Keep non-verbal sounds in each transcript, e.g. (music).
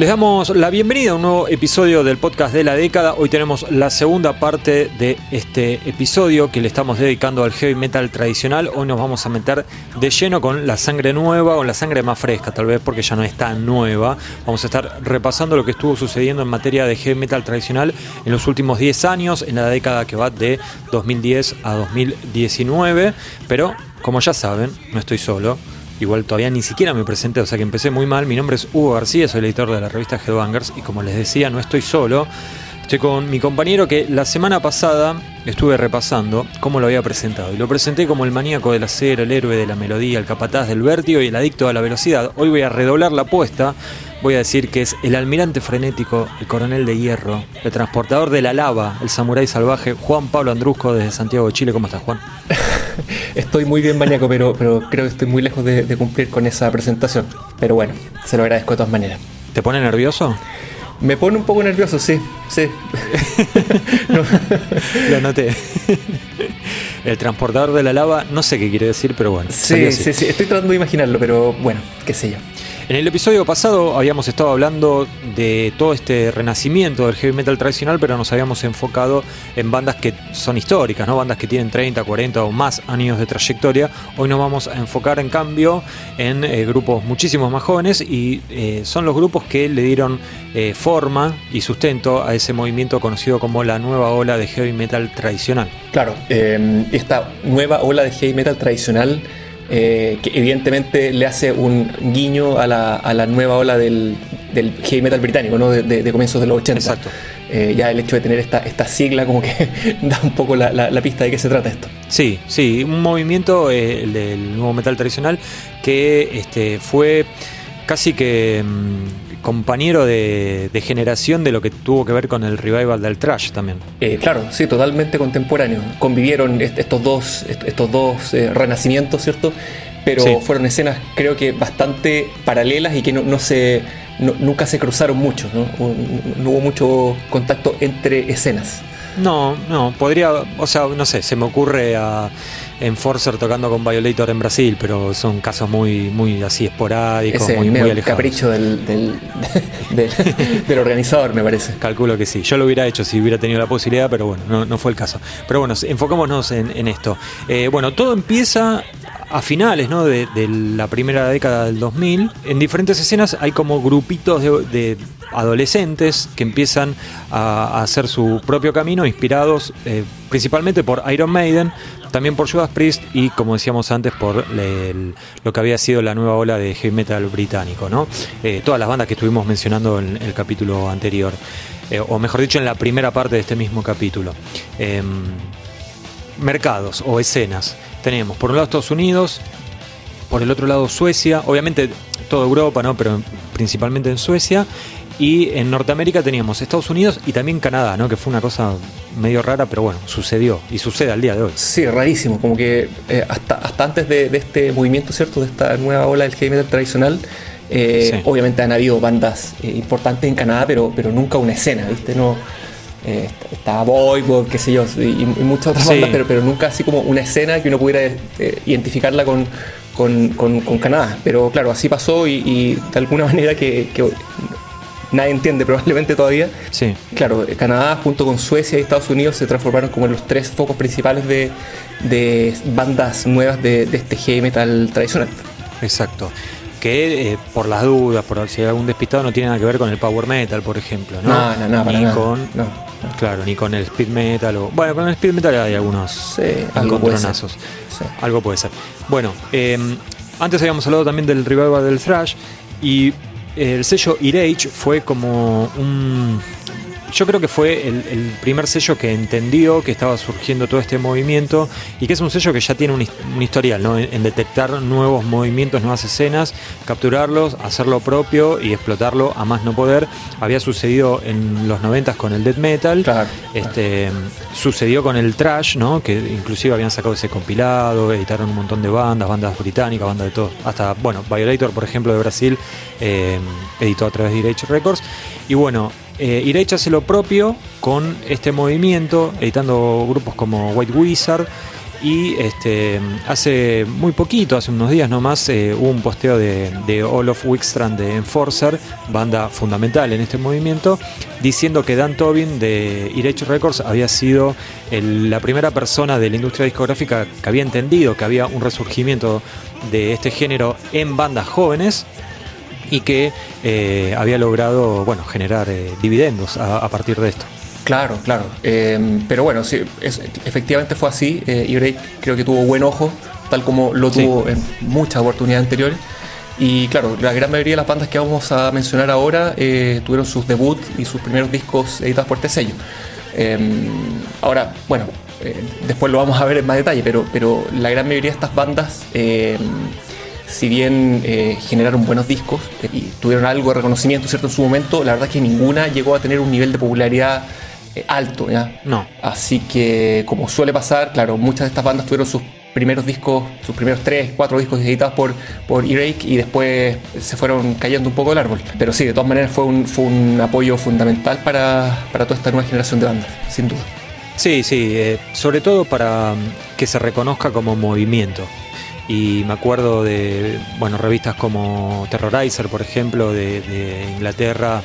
Les damos la bienvenida a un nuevo episodio del podcast de la década. Hoy tenemos la segunda parte de este episodio que le estamos dedicando al heavy metal tradicional. Hoy nos vamos a meter de lleno con la sangre nueva o la sangre más fresca, tal vez porque ya no es tan nueva. Vamos a estar repasando lo que estuvo sucediendo en materia de heavy metal tradicional en los últimos 10 años, en la década que va de 2010 a 2019. Pero, como ya saben, no estoy solo. Igual todavía ni siquiera me presenté, o sea que empecé muy mal. Mi nombre es Hugo García, soy el editor de la revista Headbangers y como les decía, no estoy solo. Estoy con mi compañero que la semana pasada estuve repasando cómo lo había presentado. Y lo presenté como el maníaco del acero, el héroe de la melodía, el capataz del vértigo y el adicto a la velocidad. Hoy voy a redoblar la apuesta. Voy a decir que es el almirante frenético, el coronel de hierro, el transportador de la lava, el samurái salvaje, Juan Pablo Andrusco desde Santiago de Chile. ¿Cómo estás, Juan? (laughs) Estoy muy bien maníaco, pero, pero creo que estoy muy lejos de, de cumplir con esa presentación. Pero bueno, se lo agradezco de todas maneras. ¿Te pone nervioso? Me pone un poco nervioso, sí, sí. (laughs) No. Lo noté. El transportador de la lava, no sé qué quiere decir, pero bueno. Sí, sí, sí, estoy tratando de imaginarlo, pero bueno, qué sé yo. En el episodio pasado habíamos estado hablando de todo este renacimiento del heavy metal tradicional, pero nos habíamos enfocado en bandas que son históricas, ¿no? bandas que tienen 30, 40 o más años de trayectoria. Hoy nos vamos a enfocar en cambio en eh, grupos muchísimos más jóvenes y eh, son los grupos que le dieron eh, forma y sustento a ese movimiento conocido como la nueva ola de heavy metal tradicional. Claro, esta nueva ola de heavy metal tradicional eh, que evidentemente le hace un guiño a la, a la nueva ola del, del, heavy metal británico, ¿no? de, de, de comienzos de los 80. Exacto. Eh, ya el hecho de tener esta, esta sigla como que (laughs) da un poco la, la, la, pista de qué se trata esto. Sí, sí, un movimiento eh, el del nuevo metal tradicional que este, fue casi que mmm, compañero de, de, generación de lo que tuvo que ver con el revival del trash también. Eh, claro, sí, totalmente contemporáneo. Convivieron est estos dos, est estos dos eh, renacimientos, ¿cierto? Pero sí. fueron escenas creo que bastante paralelas y que no, no se, no, nunca se cruzaron mucho, ¿no? no hubo mucho contacto entre escenas. No, no, podría, o sea, no sé, se me ocurre a Enforcer tocando con Violator en Brasil, pero son casos muy, muy así esporádicos, Ese muy, muy alejados. capricho del, del, (laughs) del, (laughs) del, organizador, me parece. Calculo que sí. Yo lo hubiera hecho si hubiera tenido la posibilidad, pero bueno, no, no fue el caso. Pero bueno, enfocémonos en, en esto. Eh, bueno, todo empieza a finales ¿no? de, de, la primera década del 2000. En diferentes escenas hay como grupitos de, de adolescentes que empiezan a, hacer su propio camino, inspirados eh, principalmente por Iron Maiden, también por Judas Priest y, como decíamos antes, por lo que había sido la nueva ola de heavy metal británico. ¿no? Eh, todas las bandas que estuvimos mencionando en el capítulo anterior, eh, o mejor dicho, en la primera parte de este mismo capítulo. Eh, mercados o escenas. Tenemos por un lado Estados Unidos, por el otro lado Suecia, obviamente toda Europa, ¿no? pero principalmente en Suecia. Y en Norteamérica teníamos Estados Unidos y también Canadá, ¿no? Que fue una cosa medio rara, pero bueno, sucedió y sucede al día de hoy. Sí, rarísimo, como que eh, hasta, hasta antes de, de, este movimiento, ¿cierto? De esta nueva ola del heavy metal tradicional, eh, sí. obviamente han habido bandas eh, importantes en Canadá, pero, pero nunca una escena, ¿viste? No, eh, está Voivod, qué sé yo, y, y muchas otras sí. bandas, pero, pero nunca así como una escena que uno pudiera identificarla con, con, con, con, Canadá. Pero claro, así pasó y, y de alguna (laughs) manera que, que nadie entiende probablemente todavía. Sí. Claro, Canadá junto con Suecia y Estados Unidos se transformaron como en los tres focos principales de, de bandas nuevas de, de, este heavy metal tradicional. Exacto. Que eh, por las dudas, por si hay algún despistado, no tiene nada que ver con el power metal, por ejemplo. No, no, no, no ni con. No, no. Claro, ni con el speed metal. O, bueno, con el speed metal hay algunos sí, encontronazos. Sí. Algo puede ser. Bueno, eh, antes habíamos hablado también del revival del thrash. Y el sello Irage fue como un. Yo creo que fue el, el, primer sello que entendió que estaba surgiendo todo este movimiento y que es un sello que ya tiene un, un historial ¿no? en, en, detectar nuevos movimientos, nuevas escenas, capturarlos, hacerlo propio y explotarlo a más no poder. Había sucedido en los 90 con el death metal, claro, este, claro. sucedió con el trash, ¿no? que inclusive habían sacado ese compilado, editaron un montón de bandas, bandas británicas, bandas de todo, hasta, bueno, Violator, por ejemplo, de Brasil, eh, editó a través de Irage Records. Y bueno, eh, hace lo propio con este movimiento, editando grupos como White Wizard Y este, hace muy poquito, hace unos días nomás, eh, hubo un posteo de, de Wickstrand de Enforcer, banda fundamental en este movimiento, diciendo que Dan Tobin de Irech Records había sido la primera persona de la industria discográfica que había entendido que había un resurgimiento de este género en bandas jóvenes y que eh, había logrado bueno, generar eh, dividendos a, partir de esto. Claro, claro. Em, pero bueno, sí, efectivamente fue así. Eh, creo que tuvo buen ojo, tal como lo tuvo en muchas oportunidades anteriores. Y claro, la gran mayoría de las bandas que vamos a mencionar ahora tuvieron sus debuts y sus primeros discos editados por este sello. Em, ahora, bueno, después lo vamos a ver en más detalle, pero, pero la gran mayoría de estas bandas em, si bien eh, generaron buenos discos y tuvieron algo de reconocimiento cierto en su momento, la verdad es que ninguna llegó a tener un nivel de popularidad eh, alto, ¿ya? No. Así que, como suele pasar, claro, muchas de estas bandas tuvieron sus primeros discos, sus primeros tres, cuatro discos editados por, por E-Rake y después se fueron cayendo un poco el árbol. Pero sí, de todas maneras fue un, fue un apoyo fundamental para, para toda esta nueva generación de bandas, sin duda. Sí, sí, eh, sobre todo para mm, que se reconozca como movimiento y me acuerdo de bueno revistas como Terrorizer por ejemplo de, Inglaterra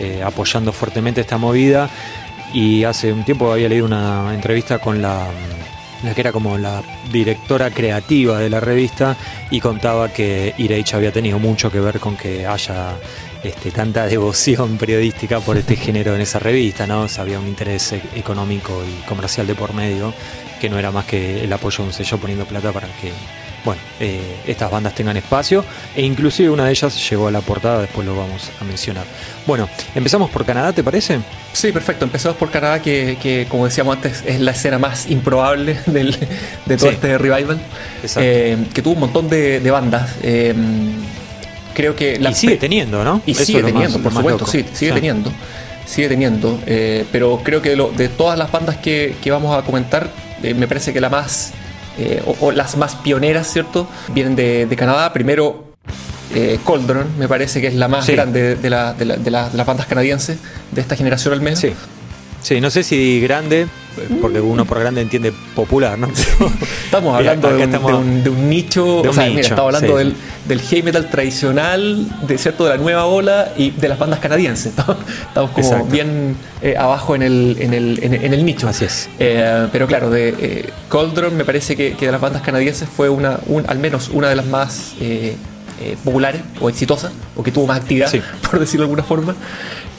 eh, apoyando fuertemente esta movida y hace un tiempo había leído una entrevista con la, la que era como la directora creativa de la revista y contaba que Irage había tenido mucho que ver con que haya este, tanta (laughs) devoción periodística por este género en esa revista, ¿no? había un interés e-, económico y comercial de por medio, que no era más que el apoyo de un sello poniendo plata para que bueno, eh, estas bandas tengan espacio e inclusive una de ellas llegó a la portada, después lo vamos a mencionar. Bueno, empezamos por Canadá, ¿te parece? Sí, perfecto, empezamos por Canadá, que, como decíamos antes es la escena más improbable (laughs) de todo este revival, eh, que tuvo un montón de, bandas. Eh, creo que la y sigue teniendo, ¿no? Y sigue teniendo, por supuesto, sí, sigue teniendo. Sigue teniendo, pero creo que de, todas las bandas que, que vamos a comentar, me parece que la más eh, o, las más pioneras, ¿cierto? Vienen de, Canadá. Primero, eh, Coldron, me parece que es la más grande de, las bandas canadienses de esta generación al menos. Sí. Sí, no sé si grande, porque uno por grande entiende popular, ¿no? estamos hablando de un, nicho, o sea, estamos hablando del, del, heavy metal tradicional, de cierto, de la nueva ola y de las bandas canadienses. Estamos como bien eh, abajo en el, en, el, en, el, nicho. Así es. Eh, pero claro, de eh, Coldron me parece que, de las bandas canadienses fue una, al menos una de las más populares o exitosas, o que tuvo más actividad, (laughs) por decirlo de alguna forma.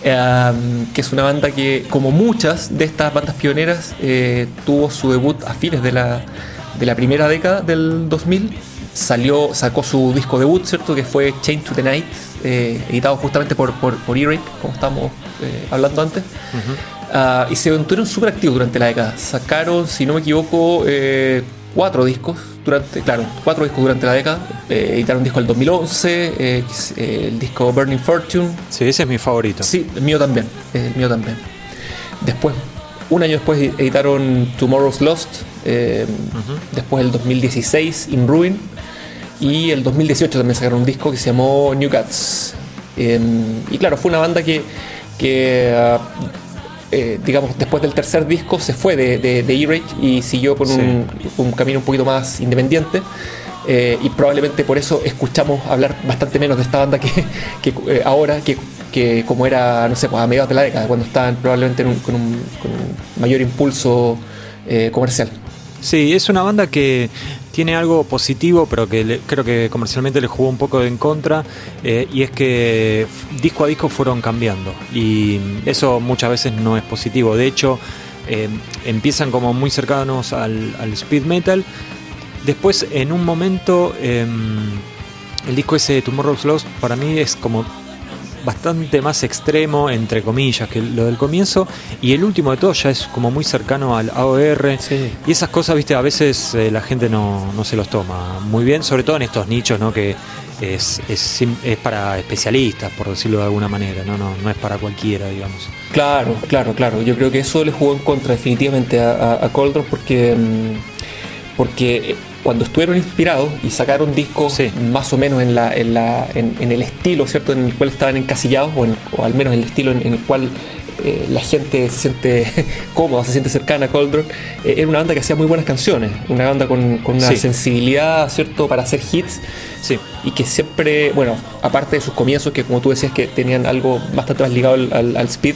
Em, que es una banda que, como muchas de estas bandas pioneras, eh, tuvo su debut a fines de la, de la primera década del 2000. Salió, sacó su disco debut, ¿cierto? Que fue Chain to the Night, eh, editado justamente por, por, por como estamos eh, hablando antes. Ah, y se mantuvieron súper activos durante la década. Sacaron, si no me equivoco, cuatro discos durante, claro, cuatro discos durante la década. Eh, editaron un disco el 2011, eh, el disco Burning Fortune. Sí, ese es mi favorito. Sí, el mío también, el mío también. Después, un año después editaron Tomorrow's Lost, eh, después el 2016 In Ruin y el 2018 también sacaron un disco que se llamó New Guts. y claro, fue una banda que, que ah, eh, digamos, después del tercer disco se fue de, de, E-Rage y siguió con un, camino un poquito más independiente. Eh, y probablemente por eso escuchamos hablar bastante menos de esta banda que, (laughs) eh, ahora, que, que, como era, no sé, pues a mediados de la década, cuando estaban probablemente con, un, mayor impulso comercial. Sí, es una banda que tiene algo positivo, pero que creo que comercialmente le jugó un poco en contra, eh, y es que disco a disco fueron cambiando, y eso muchas veces no es positivo. De hecho, eh, empiezan como muy cercanos al, speed metal, después en un momento em, el disco ese Tomorrow's Lost para mí es como bastante más extremo, entre comillas, que lo del comienzo. Y el último de todo ya es como muy cercano al AOR. Y esas cosas, viste, a veces eh, la gente no, se los toma muy bien, sobre todo en estos nichos, ¿no? Que es, es, es, para especialistas, por decirlo de alguna manera, ¿no? No, no es para cualquiera, digamos. Claro, claro, claro. Yo creo que eso le jugó en contra definitivamente a, a, porque, mm, porque cuando estuvieron inspirados y sacaron discos más o menos en, la, en, la, en, el estilo, ¿cierto? En el cual estaban encasillados, o, al menos en el estilo en, el cual eh, la gente se siente (laughs) cómoda, se siente cercana a Coldron. Eh, era una banda que hacía muy buenas canciones, una banda con, una sensibilidad, ¿cierto?, para hacer hits. Sí. Y que siempre, bueno, aparte de sus comienzos, que como tú decías que tenían algo bastante más ligado al, al speed,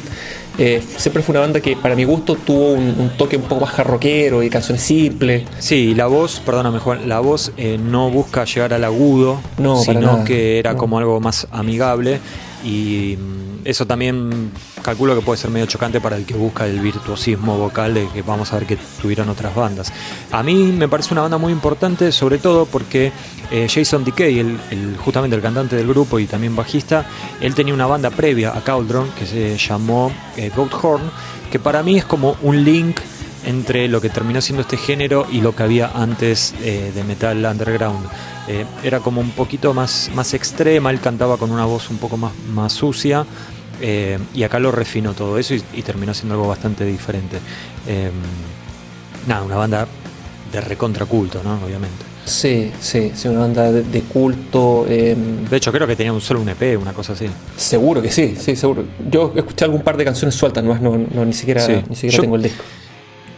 eh, siempre fue una banda que para mi gusto tuvo un, toque un poco más jarroquero y canciones simples. Sí, la voz, perdóname Juan, la voz eh, no busca llegar al agudo, sino que era como algo más amigable y mm, eso también calculo que puede ser medio chocante para el que busca el virtuosismo vocal de que vamos a ver que tuvieron otras bandas. A mí me parece una banda muy importante, sobre todo porque eh, Jason Decay, el, justamente el cantante del grupo y también bajista, él tenía una banda previa a Cauldron que se llamó eh, Goat Horn, que para mí es como un link entre lo que terminó siendo este género y lo que había antes eh, de metal underground. era como un poquito más, más extrema, él cantaba con una voz un poco más, más sucia, eh, y acá lo refinó todo eso y, terminó siendo algo bastante diferente. Nada, una banda de recontra culto, ¿no? Obviamente. Sí, sí, sí, una banda de, culto. Em, de hecho, creo que tenía un solo un EP, una cosa así. Seguro que sí, sí, seguro. Yo escuché algún par de canciones sueltas, no, no, ni siquiera, ni siquiera tengo el disco.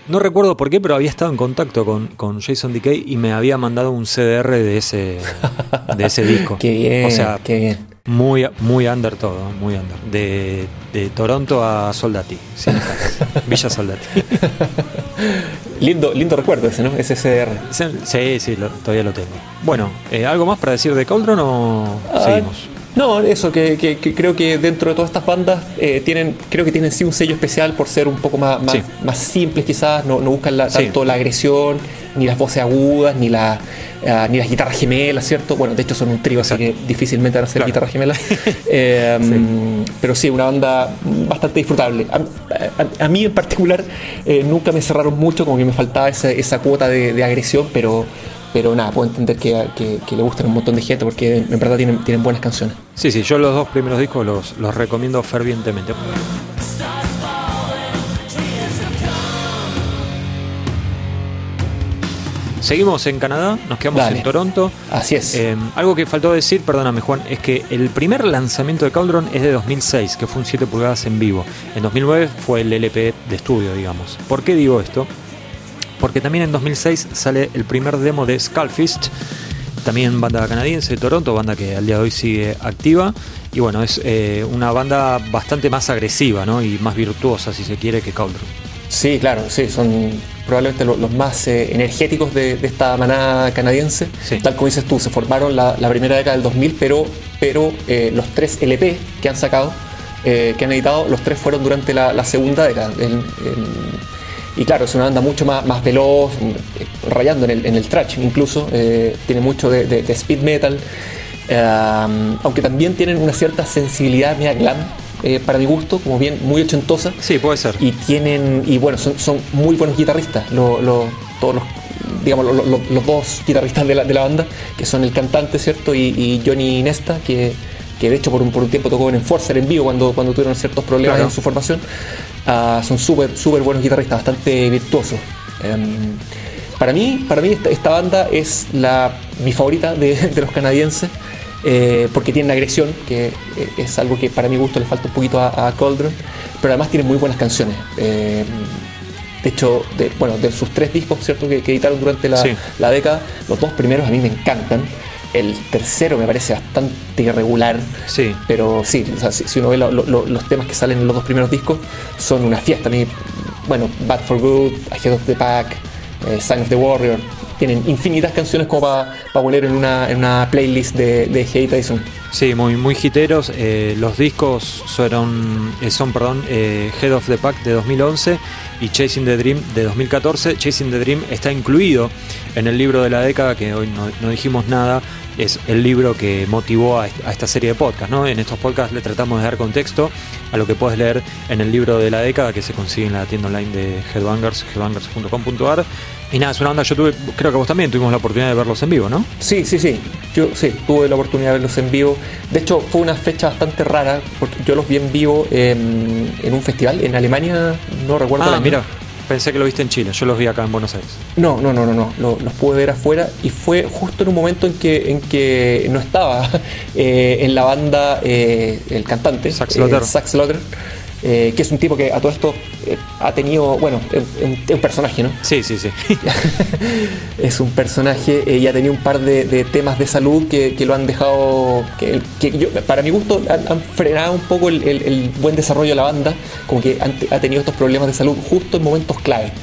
No recuerdo por qué, pero había estado en contacto con, con Jason Decay y me había mandado un CDR de ese, de ese disco. (laughs) qué bien, o sea, qué bien. Muy, muy under todo, muy under. De, de Toronto a Soldati, (laughs) Villa Soldati. (laughs) lindo, lindo recuerdo ese, ¿no? Ese CDR. Sí, sí, todavía lo tengo. Bueno, eh, ¿algo más para decir de Cauldron o ah, seguimos? No, eso, que, creo que dentro de todas estas bandas eh, tienen, creo que tienen sí un sello especial por ser un poco más, más, simples quizás, no, no buscan tanto la agresión, ni las voces agudas, ni la Ah, ni las guitarras gemelas, ¿cierto? Bueno, de hecho son un trío, así que difícilmente van a ser guitarras gemelas. (laughs) Em, pero sí, una banda bastante disfrutable. A, mí en particular eh, nunca me cerraron mucho, como que me faltaba esa, esa cuota de, agresión, pero, pero nada, puedo entender que, que, le gustan un montón de gente porque en verdad tienen, tienen buenas canciones. Sí, sí, yo los dos primeros discos los, los recomiendo fervientemente. Seguimos en Canadá, nos quedamos en Toronto. Así es. Eh, algo que faltó decir, perdóname Juan, es que el primer lanzamiento de Cauldron es de 2006, que fue un 7 pulgadas en vivo. En 2009 fue el LP de estudio, digamos. ¿Por qué digo esto? Porque también en 2006 sale el primer demo de Skullfist, también banda canadiense de Toronto, banda que al día de hoy sigue activa. Y bueno, es eh, una banda bastante más agresiva ¿no? y más virtuosa, si se quiere, que Cauldron. Sí, claro, sí, son probablemente los, más eh, energéticos de, esta manada canadiense. Tal como dices tú, se formaron la, primera década del 2000, pero, pero eh, los tres LP que han sacado, que han editado, los tres fueron durante la, segunda década. Y claro, es una banda mucho más, más veloz, rayando en el, en el trash incluso, tiene mucho de, speed metal, aunque también tienen una cierta sensibilidad media glam eh, para mi gusto, como bien muy ochentosa. Sí, puede ser. Y tienen, y bueno, son, son muy buenos guitarristas, todos los digamos, los dos guitarristas de la, de la, banda, que son el cantante, ¿cierto? Y, Johnny Nesta, que, que, de hecho por un, por un tiempo tocó en Enforcer en vivo cuando, cuando tuvieron ciertos problemas en su formación. Ah, son súper, súper buenos guitarristas, bastante virtuosos. Em, para mí, para mí esta, banda es la, mi favorita de, de los canadienses. Eh, porque tienen agresión, que eh, es algo que para mi gusto le falta un poquito a, a Coldron, pero además tienen muy buenas canciones. Eh, de hecho, de, bueno, de sus tres discos ¿cierto? Que, editaron durante la, década, los dos primeros a mí me encantan. El tercero me parece bastante irregular. Sí. Pero sí, si, uno ve los temas que salen en los dos primeros discos, son una fiesta. A mí, bueno, Bad for Good, Ahead of the Pack, Sign of the Warrior, tienen infinitas canciones como para poner en una, en una, playlist de, de Hey Tyson. Sí, muy, muy hiteros. Eh, los discos son, eh, son perdón, eh, Head of the Pack de 2011 y Chasing the Dream de 2014. Chasing the Dream está incluido en el libro de la década, que hoy no, dijimos nada, es el libro que motivó a, esta serie de podcasts. ¿no? En estos podcasts le tratamos de dar contexto a lo que puedes leer en el libro de la década que se consigue en la tienda online de Headbangers, headbangers.com.ar y nada, es una banda, yo tuve, creo que vos también tuvimos la oportunidad de verlos en vivo, ¿no? Sí, sí, sí. Yo sí, tuve la oportunidad de verlos en vivo. De hecho, fue una fecha bastante rara, porque yo los vi en vivo en, un festival en Alemania, no recuerdo ah, mira, pensé que lo viste en Chile, yo los vi acá en Buenos Aires. No, no, no, no, no, los, pude ver afuera y fue justo en un momento en que, en que no estaba (laughs) eh, en la banda eh, el cantante, Sax. Sax Slaughter eh, que es un tipo que a todo esto eh, ha tenido, bueno, es un, personaje, ¿no? Sí, sí, sí. (laughs) es un personaje y ha tenido un par de, temas de salud que, lo han dejado, que, yo, para mi gusto han, frenado un poco el, buen desarrollo de la banda, como que ha tenido estos problemas de salud justo en momentos clave.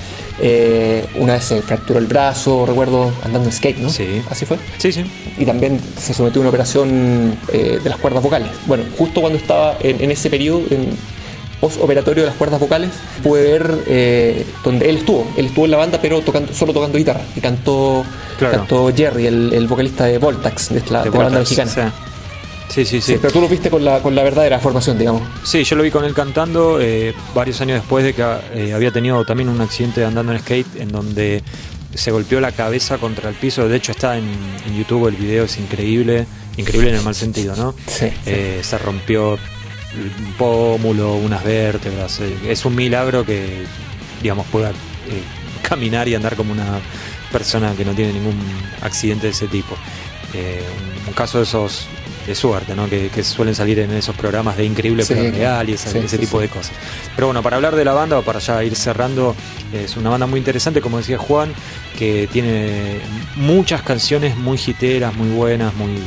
Eh, una vez se fracturó el brazo, recuerdo, andando en skate, ¿no? Sí. ¿Así fue? Sí, sí. Y también se sometió a una operación de las cuerdas vocales. Bueno, justo cuando estaba en, en ese periodo, en, postoperatorio de las cuerdas vocales, pude ver eh, donde él estuvo. Él estuvo en la banda, pero tocando, solo tocando guitarra. Y cantó, cantó Jerry, el, vocalista de Voltax, de la, banda mexicana. Sí. Sí, sí, Pero tú lo viste con la, con la verdadera formación, digamos. Sí, yo lo vi con él cantando eh, varios años después de que eh, había tenido también un accidente andando en skate en donde se golpeó la cabeza contra el piso. De hecho, está en, YouTube el video, es increíble. Increíble en el mal sentido, ¿no? Sí. Se rompió un pómulo, unas vértebras. Eh, es un milagro que, digamos, pueda eh, caminar y andar como una persona que no tiene ningún accidente de ese tipo. Eh, un caso de esos de suerte, ¿no? Que, suelen salir en esos programas de increíble pero real y ese, tipo de cosas. Pero bueno, para hablar de la banda, para ya ir cerrando, es una banda muy interesante, como decía Juan, que tiene muchas canciones muy hiteras, muy buenas, muy,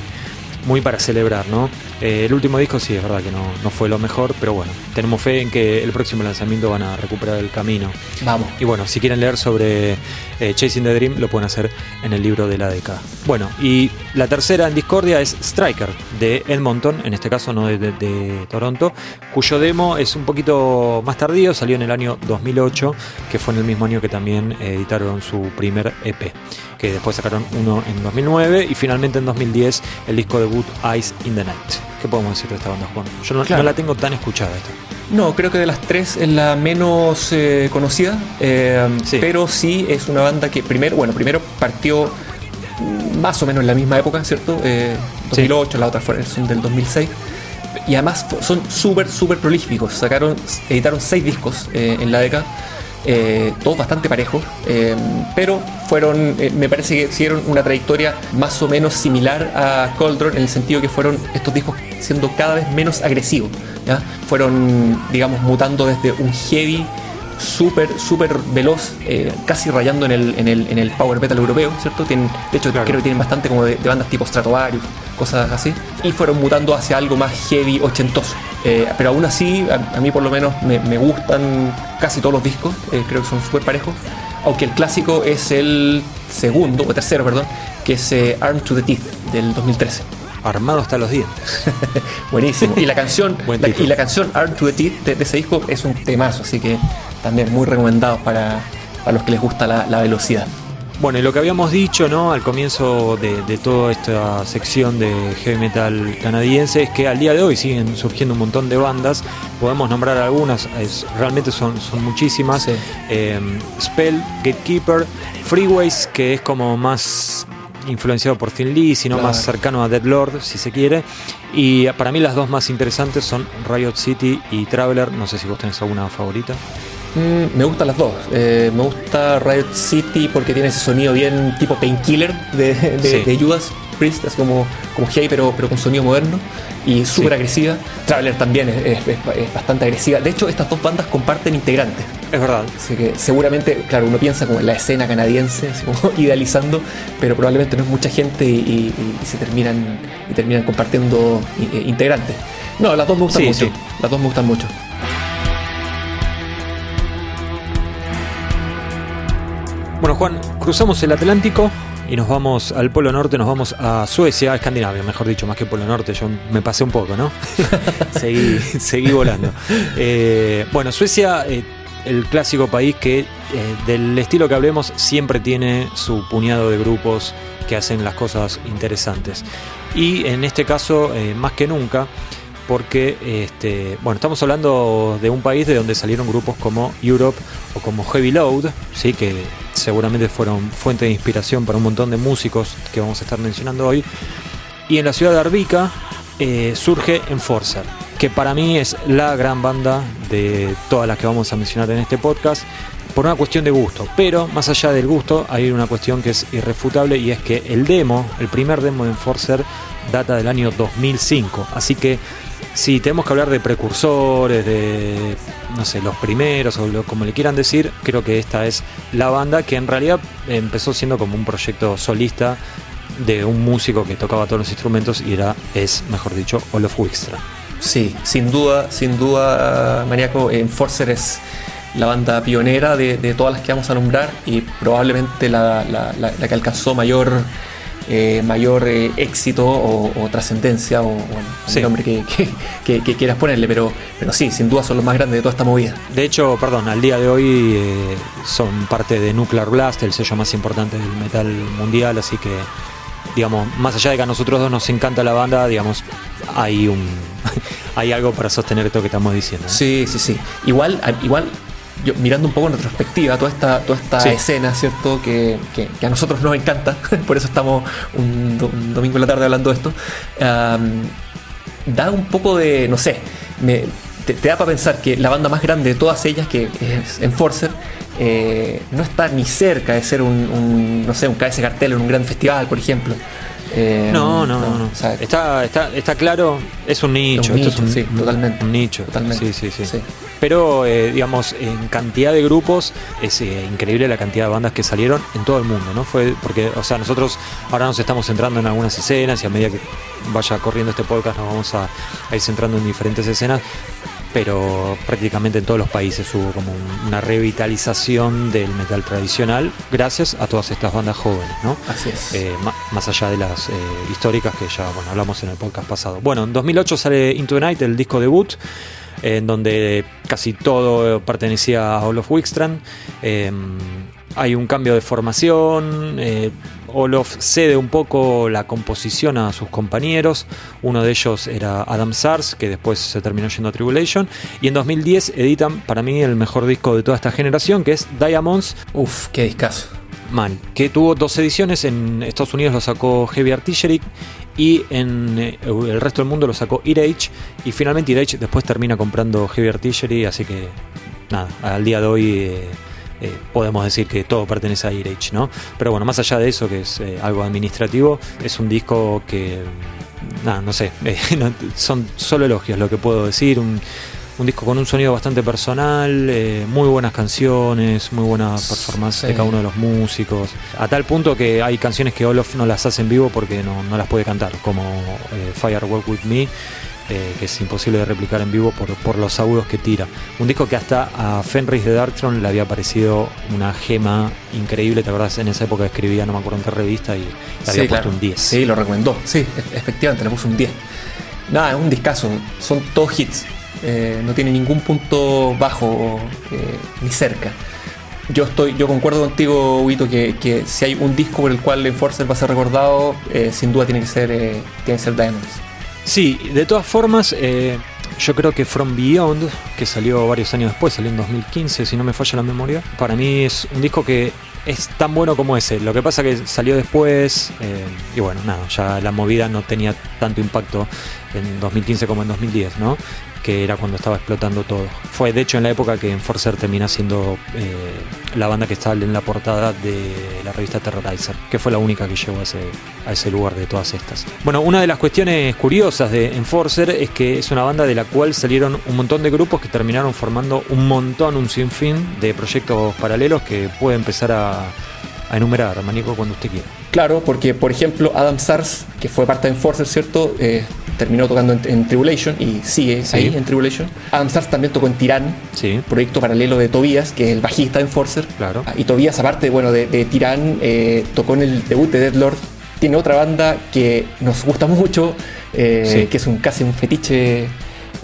muy para celebrar, ¿no? Eh, el último disco sí, es verdad que no, no, fue lo mejor, pero bueno, tenemos fe en que el próximo lanzamiento van a recuperar el camino. Vamos. Y bueno, si quieren leer sobre eh, Chasing the Dream, lo pueden hacer en el libro de la década. Bueno, y la tercera en discordia es Striker, de Edmonton, en este caso no de, de, Toronto, cuyo demo es un poquito más tardío, salió en el año 2008, que fue en el mismo año que también editaron su primer EP que después sacaron uno en 2009 y finalmente en 2010 el disco debut Eyes in the Night. ¿Qué podemos decir de esta banda, Juan? Yo no, la tengo tan escuchada esta. No, creo que de las tres es la menos eh, conocida, eh, pero sí es una banda que primero, bueno, primero partió más o menos en la misma época, ¿cierto? 2008, la otra fue son del 2006 y además son súper, súper prolíficos. Sacaron, editaron seis discos eh, en la década eh, todos bastante parejos, eh, pero fueron, eh, me parece que hicieron una trayectoria más o menos similar a Coldron en el sentido que fueron estos discos siendo cada vez menos agresivos, ¿ya? fueron, digamos, mutando desde un heavy súper, súper veloz, casi rayando en el, en, el, en el power metal europeo, ¿cierto? Tienen, de hecho, creo que tienen bastante como de, de bandas tipo Stratovarius, cosas así, y fueron mutando hacia algo más heavy ochentoso. Eh, pero aún así, a, mí por lo menos me, gustan casi todos los discos, eh, creo que son súper parejos, aunque el clásico es el segundo, o tercero, perdón, que es eh, Arm to the Teeth del 2013. Armado hasta los dientes. (laughs) Buenísimo. Y la (laughs) canción, y la canción Arm to the Teeth de, ese disco es un temazo, así que también muy recomendado para, los que les gusta la velocidad. Bueno, y lo que habíamos dicho ¿no? al comienzo de, toda esta sección de heavy metal canadiense es que al día de hoy siguen surgiendo un montón de bandas. Podemos nombrar algunas, realmente son, son muchísimas. Em, Spell, Gatekeeper, Freeways, que es como más influenciado por Thin Lee, sino más cercano a Dead Lord, si se quiere. Y para mí las dos más interesantes son Riot City y Traveler. No sé si vos tenés alguna favorita. Mm, me gustan las dos. Eh, me gusta Riot City porque tiene ese sonido bien tipo painkiller de, de, Judas Priest, es como, como Hey, pero, pero con sonido moderno y súper agresiva. Traveler también es, bastante agresiva. De hecho, estas dos bandas comparten integrantes. Es verdad. Así que seguramente, claro, uno piensa como en la escena canadiense, como (laughs) idealizando, pero probablemente no es mucha gente y, se terminan, y terminan compartiendo eh, integrantes. No, las dos me gustan mucho. Las dos me gustan mucho. Bueno, Juan, cruzamos el Atlántico y nos vamos al Polo Norte, nos vamos a Suecia, a Escandinavia, mejor dicho, más que Polo Norte, yo me pasé un poco, ¿no? (laughs) seguí, volando. Eh, bueno, Suecia, eh, el clásico país que eh, del estilo que hablemos siempre tiene su puñado de grupos que hacen las cosas interesantes. Y en este caso, más que nunca, porque este, bueno, estamos hablando de un país de donde salieron grupos como Europe o como Heavy Load, ¿sí? que seguramente fueron fuente de inspiración para un montón de músicos que vamos a estar mencionando hoy. Y en la ciudad de Arvika eh, surge Enforcer, que para mí es la gran banda de todas las que vamos a mencionar en este podcast, por una cuestión de gusto. Pero más allá del gusto, hay una cuestión que es irrefutable y es que el demo, el primer demo de Enforcer, data del año 2005. Así que si tenemos que hablar de precursores, de, no sé, los primeros o como le quieran decir, creo que esta es la banda que en realidad empezó siendo como un proyecto solista de un músico que tocaba todos los instrumentos y era, es, mejor dicho, Olof Wickstra. Sí, sin duda, sin duda, Mariaco, Enforcer es la banda pionera de, todas las que vamos a nombrar y probablemente la, que alcanzó mayor eh, mayor eh, éxito o, trascendencia o, el nombre que, quieras ponerle, pero, pero sí, sin duda son los más grandes de toda esta movida. De hecho, perdón, al día de hoy eh, son parte de Nuclear Blast, el sello más importante del metal mundial, así que digamos, más allá de que a nosotros dos nos encanta la banda, digamos, hay un (laughs) hay algo para sostener esto que estamos diciendo. Sí, sí, sí. Igual, igual yo, mirando un poco en retrospectiva toda esta, toda esta escena, ¿cierto? Que, a nosotros nos encanta, (laughs) por eso estamos un, domingo en la tarde hablando de esto, da un poco de, no sé, te, da para pensar que la banda más grande de todas ellas, que es Enforcer, eh, no está ni cerca de ser un, no sé, un cabeza cartel en un gran festival, por ejemplo. Eh, no, no, no. está, está, está claro, es un nicho. es un, sí, totalmente. Un nicho. Totalmente. Sí, sí, sí. Pero, eh, digamos, en cantidad de grupos es increíble la cantidad de bandas que salieron en todo el mundo, ¿no? Fue porque, o sea, nosotros ahora nos estamos centrando en algunas escenas y a medida que vaya corriendo este podcast nos vamos a ir centrando en diferentes escenas pero prácticamente en todos los países hubo como una revitalización del metal tradicional gracias a todas estas bandas jóvenes, ¿no? Así es. Eh, más allá de las eh, históricas que ya bueno, hablamos en el podcast pasado. Bueno, en 2008 sale Into the Night, el disco debut, en donde casi todo pertenecía a Olof Wickstrand. Em, hay un cambio de formación. Olof cede un poco la composición a sus compañeros. Uno de ellos era Adam Sars, que después se terminó yendo a Tribulation. Y en 2010 editan para mí el mejor disco de toda esta generación, que es Diamonds. Uf, qué discazo. Man, que tuvo dos ediciones. En Estados Unidos lo sacó Heavy Artillery y en eh, el resto del mundo lo sacó Irage. Y finalmente Irage después termina comprando Heavy Artillery. Así que nada, al día de hoy. Eh, eh, podemos decir que todo pertenece a Irage, ¿no? Pero bueno, más allá de eso, que es eh, algo administrativo, es un disco que, nada, no sé, (laughs) eh, son solo elogios lo que puedo decir, un, disco con un sonido bastante personal, muy buenas canciones, muy buena performance de cada uno de los músicos, a tal punto que hay canciones que Olof no las hace en vivo porque no, no las puede cantar, como Firework With Me eh, que es imposible de replicar en vivo por, por, los agudos que tira. Un disco que hasta a Fenris de Darktron le había parecido una gema increíble, ¿te acordás? En esa época escribía, no me acuerdo en qué revista, y le había puesto un 10. Sí, lo recomendó, sí, efectivamente, le puso un 10. Nada, es un discazo, son todos hits, eh, no tiene ningún punto bajo eh, ni cerca. Yo estoy, yo concuerdo contigo, Huito, que, que, si hay un disco por el cual Enforcer va a ser recordado, sin duda tiene que ser, tiene que ser Diamonds. Sí, de todas formas, eh, yo creo que From Beyond, que salió varios años después, salió en 2015, si no me falla la memoria, para mí es un disco que es tan bueno como ese. Lo que pasa que salió después eh, y bueno, nada, ya la movida no tenía tanto impacto en 2015 como en 2010, ¿no? Que era cuando estaba explotando todo. Fue de hecho en la época que Enforcer termina siendo eh, la banda que está en la portada de la revista Terrorizer, que fue la única que llegó a ese, a ese lugar de todas estas. Bueno, una de las cuestiones curiosas de Enforcer es que es una banda de la cual salieron un montón de grupos que terminaron formando un montón, un sinfín de proyectos paralelos que puede empezar a, a enumerar, Manico, cuando usted quiera. Claro, porque por ejemplo Adam Sars, que fue parte de Enforcer, ¿cierto? Eh, terminó tocando en, Tribulation y sigue ahí en Tribulation. Adam Sars también tocó en Tirán, proyecto paralelo de Tobias, que es el bajista de Enforcer. Claro. Ah, y Tobias, aparte bueno, de, de Tirán, eh, tocó en el debut de Deadlord. Tiene otra banda que nos gusta mucho, eh, que es un casi un fetiche.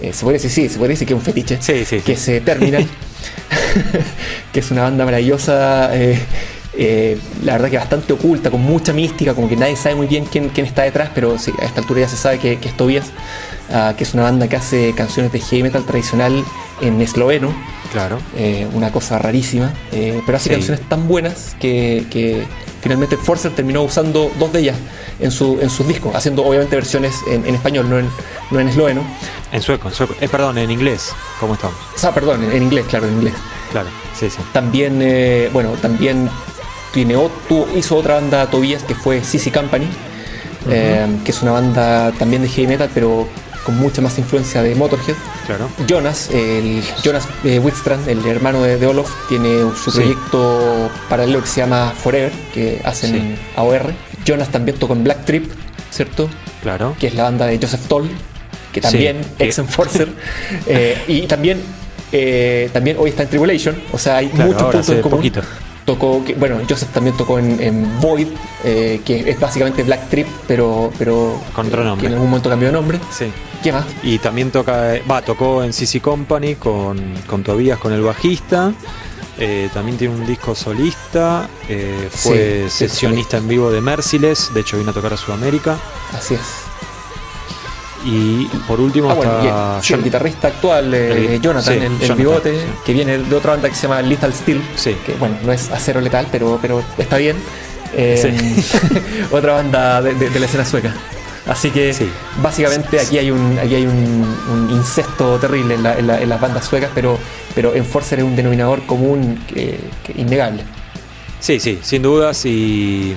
se puede decir, sí, se puede decir que es un fetiche. que se termina. (laughs) (laughs) que es una banda maravillosa. Eh, la verdad que bastante oculta, con mucha mística, como que nadie sabe muy bien quién, quién está detrás, pero sí, a esta altura ya se sabe que, es Tobias, ah, que es una banda que hace canciones de heavy metal tradicional en esloveno. Claro. Eh, una cosa rarísima, eh, pero hace canciones tan buenas que, finalmente Forcer terminó usando dos de ellas en, su, en sus discos, haciendo obviamente versiones en, español, no en, no en esloveno. En sueco, en sueco. perdón, en inglés. ¿Cómo estamos? Ah, perdón, en, inglés, claro, en inglés. Claro, sí, sí. También, bueno, también tiene, hizo otra banda Tobias que fue CC Company, que es una banda también de heavy metal, pero con mucha más influencia de Motorhead. Claro. Jonas, el Jonas eh, Wickstrand, el hermano de, Olof, tiene su proyecto paralelo que se llama Forever, que hacen AOR. Jonas también tocó en Black Trip, ¿cierto? Claro. Que es la banda de Joseph Toll, que también ex Enforcer. (laughs) Eh, y también, eh, también hoy está en Tribulation, o sea, hay muchos puntos en común. Poquito tocó, bueno, Joseph también tocó en, Void, eh, que es básicamente Black Trip, pero, pero con otro nombre. que en algún momento cambió de nombre. Sí. ¿Qué más? Y también toca, va, tocó en CC Company con, con Tobías, con el bajista. Eh, también tiene un disco solista. Eh, fue sesionista en vivo de Merciless. De hecho, vino a tocar a Sudamérica. Así es. Y por último ah, está el, guitarrista actual, eh, Jonathan, el, bigote, que viene de otra banda que se llama Lethal Steel. Que bueno, no es acero letal, pero, pero está bien. (laughs) otra banda de, la escena sueca. Así que básicamente aquí hay un aquí hay un, incesto terrible en, las bandas suecas, pero, pero Enforcer es un denominador común que, innegable. Sí, sí, sin dudas y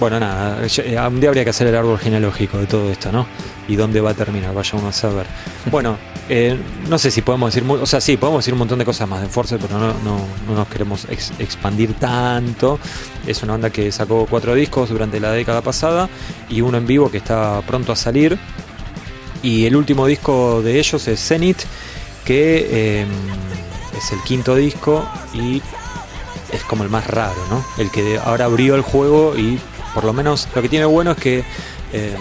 bueno, nada, eh, un día habría que hacer el árbol genealógico de todo esto, ¿no? Y dónde va a terminar, vaya uno a saber. (laughs) Bueno, eh, no sé si podemos decir, o sea, sí, podemos decir un montón de cosas más de Enforcer, pero no, no, nos queremos expandir tanto. Es una banda que sacó cuatro discos durante la década pasada y uno en vivo que está pronto a salir. Y el último disco de ellos es Zenith, que em, es el quinto disco y es como el más raro, ¿no? El que ahora abrió el juego y por lo menos lo que tiene bueno es que em,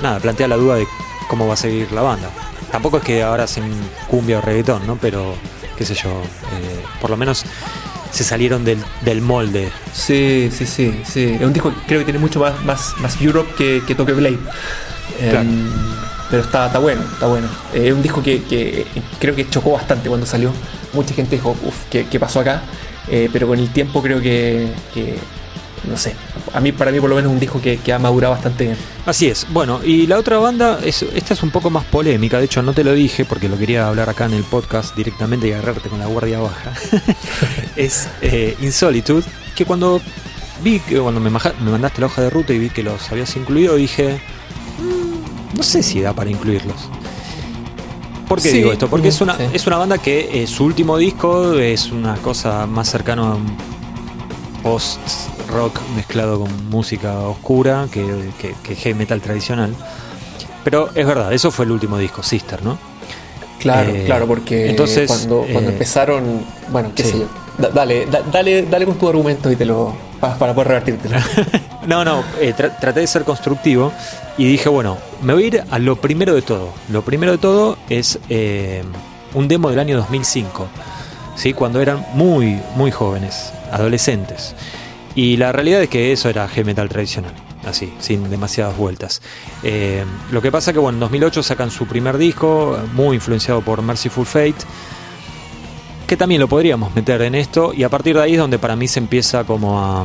nada, plantea la duda de cómo va a seguir la banda tampoco es que ahora hacen cumbia o reggaetón, ¿no? Pero, qué sé yo, eh, por lo menos se salieron del, molde. Sí, sí, sí, sí. Es un disco que creo que tiene mucho más, más, más Europe que, que Toque Blade. Em, pero está, está bueno, está bueno. Es un disco que, creo que chocó bastante cuando salió. Mucha gente dijo, uff, ¿qué, pasó acá? Eh, pero con el tiempo creo que no sé, a mí para mí por lo menos un disco que, ha madurado bastante bien. Así es. Bueno, y la otra banda, es, esta es un poco más polémica, de hecho no te lo dije porque lo quería hablar acá en el podcast directamente y agarrarte con la guardia baja. (laughs) es eh, Insolitude, que cuando vi que cuando me, mandaste la hoja de ruta y vi que los habías incluido, dije, mm, no sé si da para incluirlos. ¿Por qué digo esto? Porque es una, es una banda que eh, su último disco es una cosa más cercana a un post rock mezclado con música oscura que, que, heavy metal tradicional. Pero es verdad, eso fue el último disco, Sister, ¿no? Claro, eh, claro, porque entonces, cuando, cuando eh, empezaron, bueno, qué sé yo. dale, dale, dale con tu argumento y te lo. para, poder revertirte. (laughs) no, no, eh, traté de ser constructivo y dije, bueno, me voy a ir a lo primero de todo. Lo primero de todo es un demo del año 2005, ¿sí? cuando eran muy, muy jóvenes, adolescentes. Y la realidad es que eso era heavy metal tradicional, así, sin demasiadas vueltas. Eh, lo que pasa que bueno, en 2008 sacan su primer disco, muy influenciado por Merciful Fate, que también lo podríamos meter en esto, y a partir de ahí es donde para mí se empieza como a,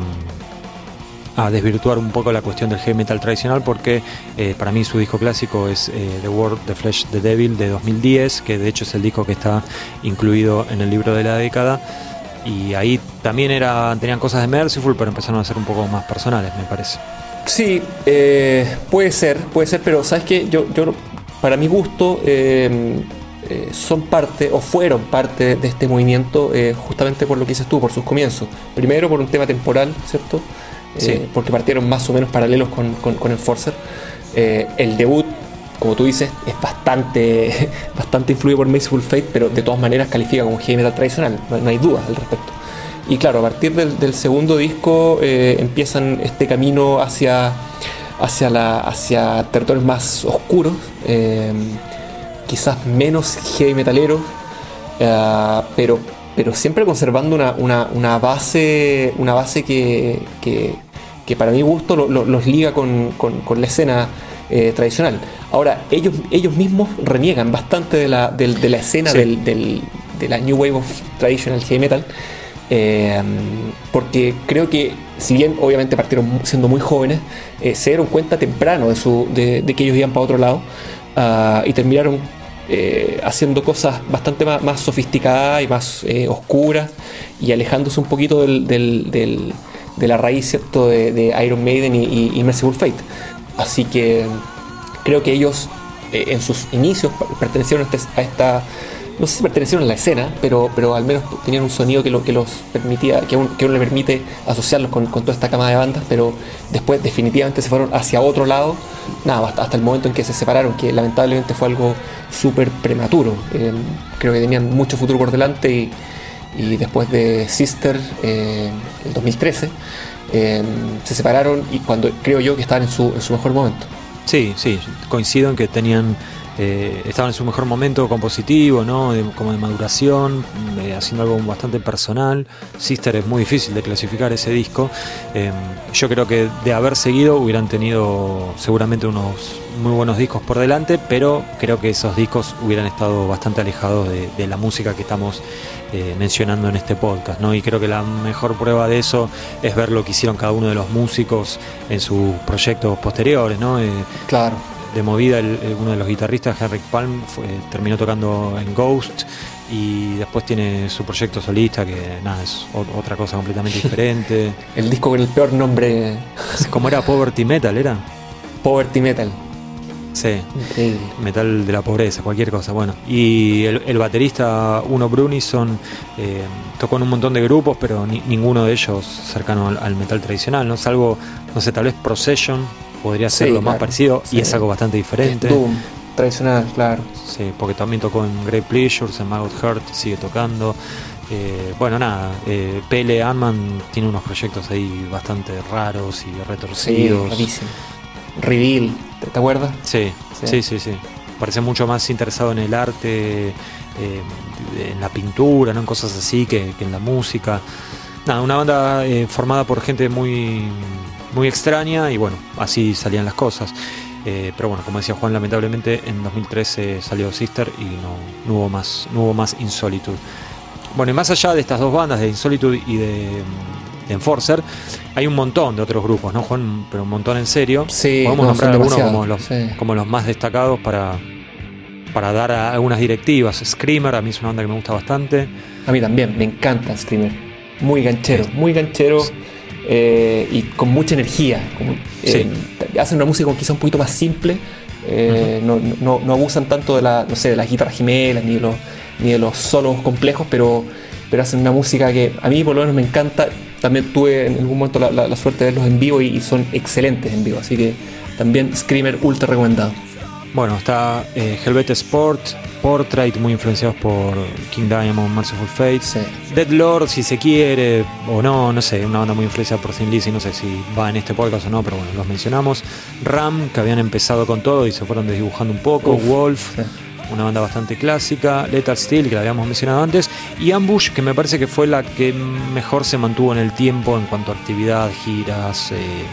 desvirtuar un poco la cuestión del heavy metal tradicional, porque eh, para mí su disco clásico es eh, The World, The Flesh, The Devil de 2010, que de hecho es el disco que está incluido en el libro de la década y ahí también era, tenían cosas de Merciful, pero empezaron a ser un poco más personales, me parece. Sí, eh, puede ser, puede ser, pero sabes que yo, yo, para mi gusto, eh, eh, son parte o fueron parte de este movimiento justamente por lo que dices tú, por sus comienzos. Primero por un tema temporal, ¿cierto? Sí. Porque partieron más o menos paralelos con, con, con Enforcer. el debut como tú dices, es bastante, (laughs) bastante influido por Merciful Fate, pero de todas maneras califica como heavy metal tradicional, no, hay duda al respecto. Y claro, a partir del, segundo disco eh, empiezan este camino hacia, hacia, la, hacia territorios más oscuros, eh, quizás menos heavy metaleros, eh, pero, pero siempre conservando una, base, una base que, para mi gusto los liga con, con la escena tradicional. Ahora, ellos, ellos mismos reniegan bastante de la, de, la escena del, de la New Wave of Traditional Heavy Metal. Eh, porque creo que, si bien obviamente partieron siendo muy jóvenes, eh, se dieron cuenta temprano de, su, de, que ellos iban para otro lado ah, y terminaron eh, haciendo cosas bastante más, sofisticadas y más oscuras y alejándose un poquito del, de la raíz de, Iron Maiden y, y, Merciful Fate. Así que creo que ellos eh, en sus inicios pertenecieron a esta no sé si pertenecieron a la escena, pero, pero al menos tenían un sonido que, lo, que los permitía, que, uno le permite asociarlos con, toda esta cama de bandas, pero después definitivamente se fueron hacia otro lado, nada, hasta, el momento en que se separaron, que lamentablemente fue algo súper prematuro. Eh, creo que tenían mucho futuro por delante y, después de Sister, eh, el 2013, se separaron y cuando creo yo que estaban en su, en su mejor momento. Sí, sí, coincido en que tenían eh, estaba en su mejor momento compositivo, ¿no? como de maduración, eh, haciendo algo bastante personal. Sister es muy difícil de clasificar ese disco. Eh, yo creo que de haber seguido hubieran tenido seguramente unos muy buenos discos por delante, pero creo que esos discos hubieran estado bastante alejados de, la música que estamos mencionando en este podcast, ¿no? Y creo que la mejor prueba de eso es ver lo que hicieron cada uno de los músicos en sus proyectos posteriores, ¿no? claro de movida, uno de los guitarristas, Henrik Palm, terminó tocando en Ghost y después tiene su proyecto solista que nada, es otra cosa completamente (laughs) diferente. el disco con el peor nombre. ¿Cómo era? Poverty Metal, ¿era? Poverty Metal. Sí, metal de la pobreza, cualquier cosa. Bueno, y el, baterista Uno Brunison eh, tocó en un montón de grupos, pero ninguno de ellos cercano al, metal tradicional, ¿no? Salvo, no sé, tal vez Procession, podría ser lo más parecido y es algo bastante diferente. Doom, tradicional, claro. Sí, porque también tocó en Great Pleasures, en Maggot Heart, sigue tocando. Eh, bueno, nada, eh, Pele Anman tiene unos proyectos ahí bastante raros y retorcidos. Sí, Reveal, ¿te, acuerdas? Sí, sí, sí, sí, Parece mucho más interesado en el arte, eh, en la pintura, ¿no? en cosas así que, que en la música. Nada, una banda formada por gente muy muy extraña y bueno, así salían las cosas. Eh, pero bueno, como decía Juan, lamentablemente en 2013 salió Sister y no, hubo más, no hubo más Insolitude. Bueno, y más allá de estas dos bandas, de Insolitude y de, Enforcer, hay un montón de otros grupos, ¿no, Juan? Pero un montón en serio. Sí, Podemos nombrar algunos como los, como los más destacados para, para dar algunas directivas. Screamer, a mí es una banda que me gusta bastante. A mí también, me encanta Screamer. Muy ganchero, muy ganchero. Eh, y con mucha energía. Eh, hacen una música quizá un poquito más simple, eh, no, no, abusan tanto de, la, no sé, de las guitarras gemelas ni de los, ni de los solos complejos, pero, pero hacen una música que a mí por lo menos me encanta. También tuve en algún momento la, suerte de verlos en vivo y, son excelentes en vivo, así que también Screamer ultra recomendado. Bueno, está Helvet Sport, Portrait, muy influenciados por King Diamond, Merciful Fate. Dead Lord, si se quiere, o no, no sé, una banda muy influenciada por Sin Lizzy, no sé si va en este podcast o no, pero bueno, los mencionamos. Ram, que habían empezado con todo y se fueron desdibujando un poco. Wolf. Una banda bastante clásica, Lethal Steel, que la habíamos mencionado antes, y Ambush, que me parece que fue la que mejor se mantuvo en el tiempo en cuanto a actividad, giras, eh,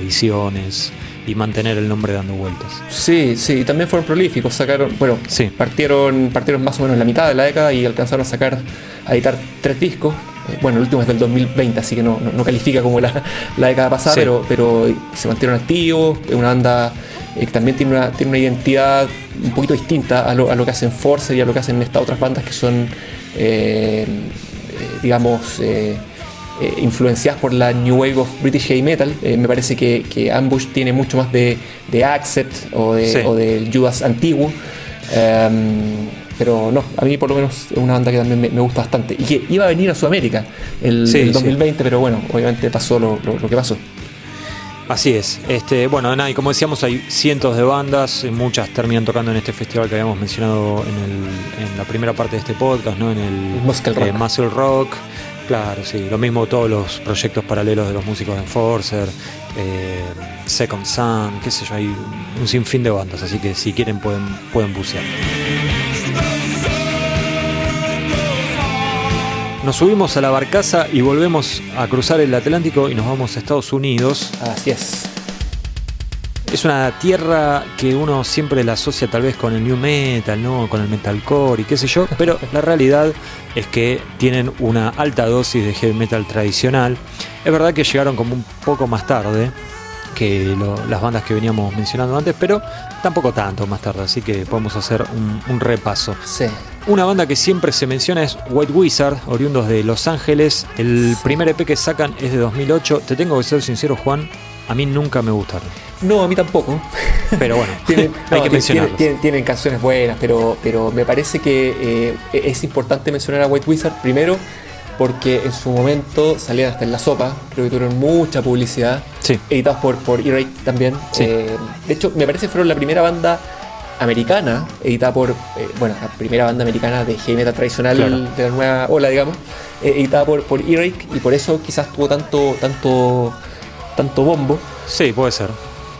ediciones, y mantener el nombre dando vueltas. Sí, sí, también fueron prolíficos, sacaron, bueno, sí. partieron, partieron más o menos en la mitad de la década y alcanzaron a sacar, a editar tres discos. Eh, bueno, el último es del 2020, así que no, no, califica como la, (laughs) la década pasada, pero, pero se mantieron activos, es una banda eh, que también tiene una, tiene una identidad un poquito distinta a lo, a lo que hacen Force y a lo que hacen estas otras bandas que son, eh, digamos, eh, influenciadas por la New Wave of British Heavy Metal. Eh, me parece que, Ambush tiene mucho más de, de Accept o, de, Judas antiguo. Em, pero no, a mí por lo menos es una banda que también me, gusta bastante. Y que iba a venir a Sudamérica el, 2020, pero bueno, obviamente pasó lo, que pasó. Así es. Este, bueno, nada, y como decíamos, hay cientos de bandas, muchas terminan tocando en este festival que habíamos mencionado en, la primera parte de este podcast, ¿no? En el Muscle Rock. Eh, Muscle Rock. Claro, sí, lo mismo todos los proyectos paralelos de los músicos de Enforcer, eh, Second Sun, qué sé yo, hay un sinfín de bandas, así que si quieren pueden, pueden bucear. Nos subimos a la barcaza y volvemos a cruzar el Atlántico y nos vamos a Estados Unidos. Así es es una tierra que uno siempre la asocia tal vez con el new metal, ¿no? con el metalcore y qué sé yo, pero (laughs) la realidad es que tienen una alta dosis de heavy metal tradicional. Es verdad que llegaron como un poco más tarde que las bandas que veníamos mencionando antes, pero tampoco tanto más tarde, así que podemos hacer un, repaso. Sí. una banda que siempre se menciona es White Wizard, oriundos de Los Ángeles. El primer EP que sacan es de 2008. Te tengo que ser sincero, Juan, a mí nunca me gustaron. No, a mí tampoco. Pero bueno, (laughs) (laughs) hay que mencionarlos. Tienen, canciones buenas, pero, pero me parece que eh, es importante mencionar a White Wizard primero porque en su momento salían hasta en la sopa, creo que tuvieron mucha publicidad, sí. editados por, por E-Rate también. Eh, de hecho, me parece que fueron la primera banda americana, editada por, eh, bueno, la primera banda americana de heavy metal tradicional de la nueva ola, digamos, eh, editada por, por e y por eso quizás tuvo tanto, tanto, tanto bombo. Sí, puede ser.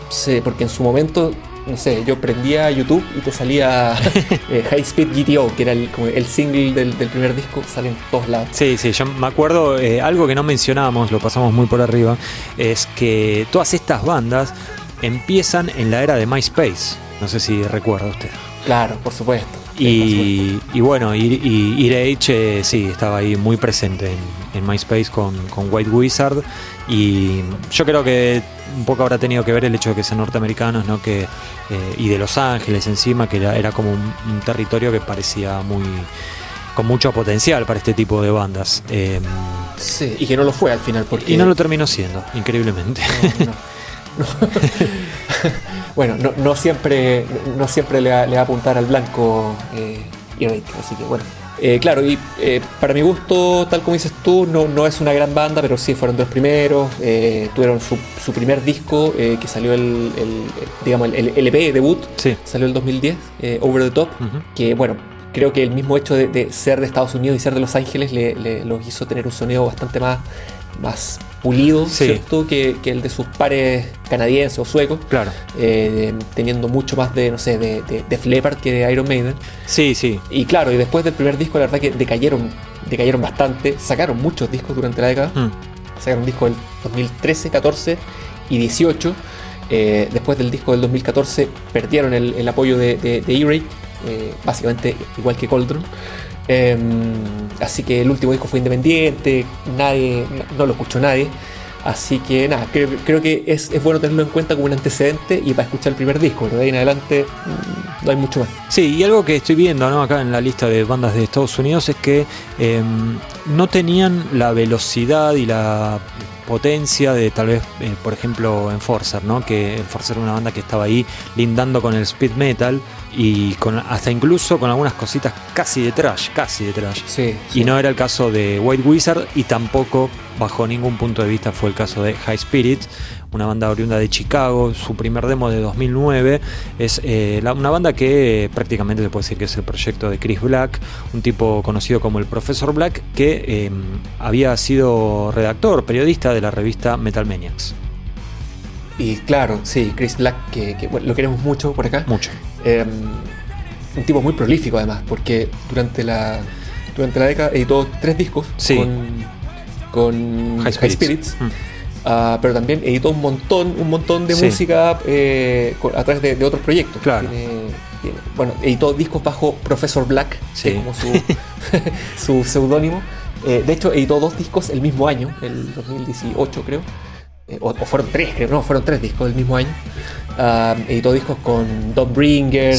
Sí, porque en su momento no sé, yo prendía YouTube y te salía (laughs) eh, High Speed GTO, que era el, como el single del, primer disco, sale en todos lados. Sí, sí, yo me acuerdo, eh, algo que no mencionábamos, lo pasamos muy por arriba, es que todas estas bandas empiezan en la era de MySpace. No sé si recuerda usted. Claro, por supuesto. Y, bueno, y, y, eh, sí, estaba ahí muy presente en, MySpace con, con, White Wizard. Y yo creo que un poco habrá tenido que ver el hecho de que sean norteamericanos, ¿no? Que, eh, y de Los Ángeles encima, que era, como un, territorio que parecía muy con mucho potencial para este tipo de bandas. Em, sí, y que no lo fue al final. Porque... Y no lo terminó siendo, increíblemente. (laughs) (laughs) bueno, no, siempre, no siempre le va, a apuntar al blanco eh, así que bueno. Eh, claro, y eh, para mi gusto, tal como dices tú, no, no es una gran banda, pero sí fueron dos primeros. Eh, tuvieron su, primer disco que salió el, digamos, el, LP debut, salió el 2010, Over the Top, que bueno, creo que el mismo hecho de, ser de Estados Unidos y ser de Los Ángeles le, los hizo tener un sonido bastante más, más pulido, ¿cierto? Que, el de sus pares canadienses o suecos. Claro. Eh, teniendo mucho más de, no sé, de, de, que de Iron Maiden. Sí, sí. Y claro, y después del primer disco, la verdad que decayeron, decayeron bastante. Sacaron muchos discos durante la década. Mm. Sacaron discos del 2013, 14 y 18. Eh, después del disco del 2014 perdieron el, apoyo de, de, E-Rate, eh, básicamente igual que Coldron. Em, así que el último disco fue independiente, nadie, no lo escuchó nadie. Así que nada, creo, que es, bueno tenerlo en cuenta como un antecedente y para escuchar el primer disco, pero de ahí en adelante mm, no hay mucho más. Sí, y algo que estoy viendo acá en la lista de bandas de Estados Unidos es que em, no tenían la velocidad y la potencia de tal vez, eh, por ejemplo, Enforcer, ¿no? Que Enforcer era una banda que estaba ahí lindando con el speed metal y con hasta incluso con algunas cositas casi de trash, casi de trash. Sí, y no era el caso de White Wizard y tampoco bajo ningún punto de vista fue el caso de High Spirits, una banda oriunda de Chicago, su primer demo de 2009, es eh, una banda que prácticamente se puede decir que es el proyecto de Chris Black, un tipo conocido como el Profesor Black, que em, había sido redactor, periodista de la revista Metal Maniacs. Y claro, sí, Chris Black, que, lo queremos mucho por acá. Mucho. Em, un tipo muy prolífico además, porque durante la, durante la década editó tres discos con, con High Spirits. Mm. Ah, pero también editó un montón, un montón de música eh, a través de, otros proyectos. Claro. bueno, editó discos bajo Professor Black, que es como su, (laughs) (laughs) seudónimo. Eh, de hecho, editó dos discos el mismo año, el 2018 creo. Eh, o, fueron tres, creo, no, fueron tres discos del mismo año. Editó discos con Don Bringer,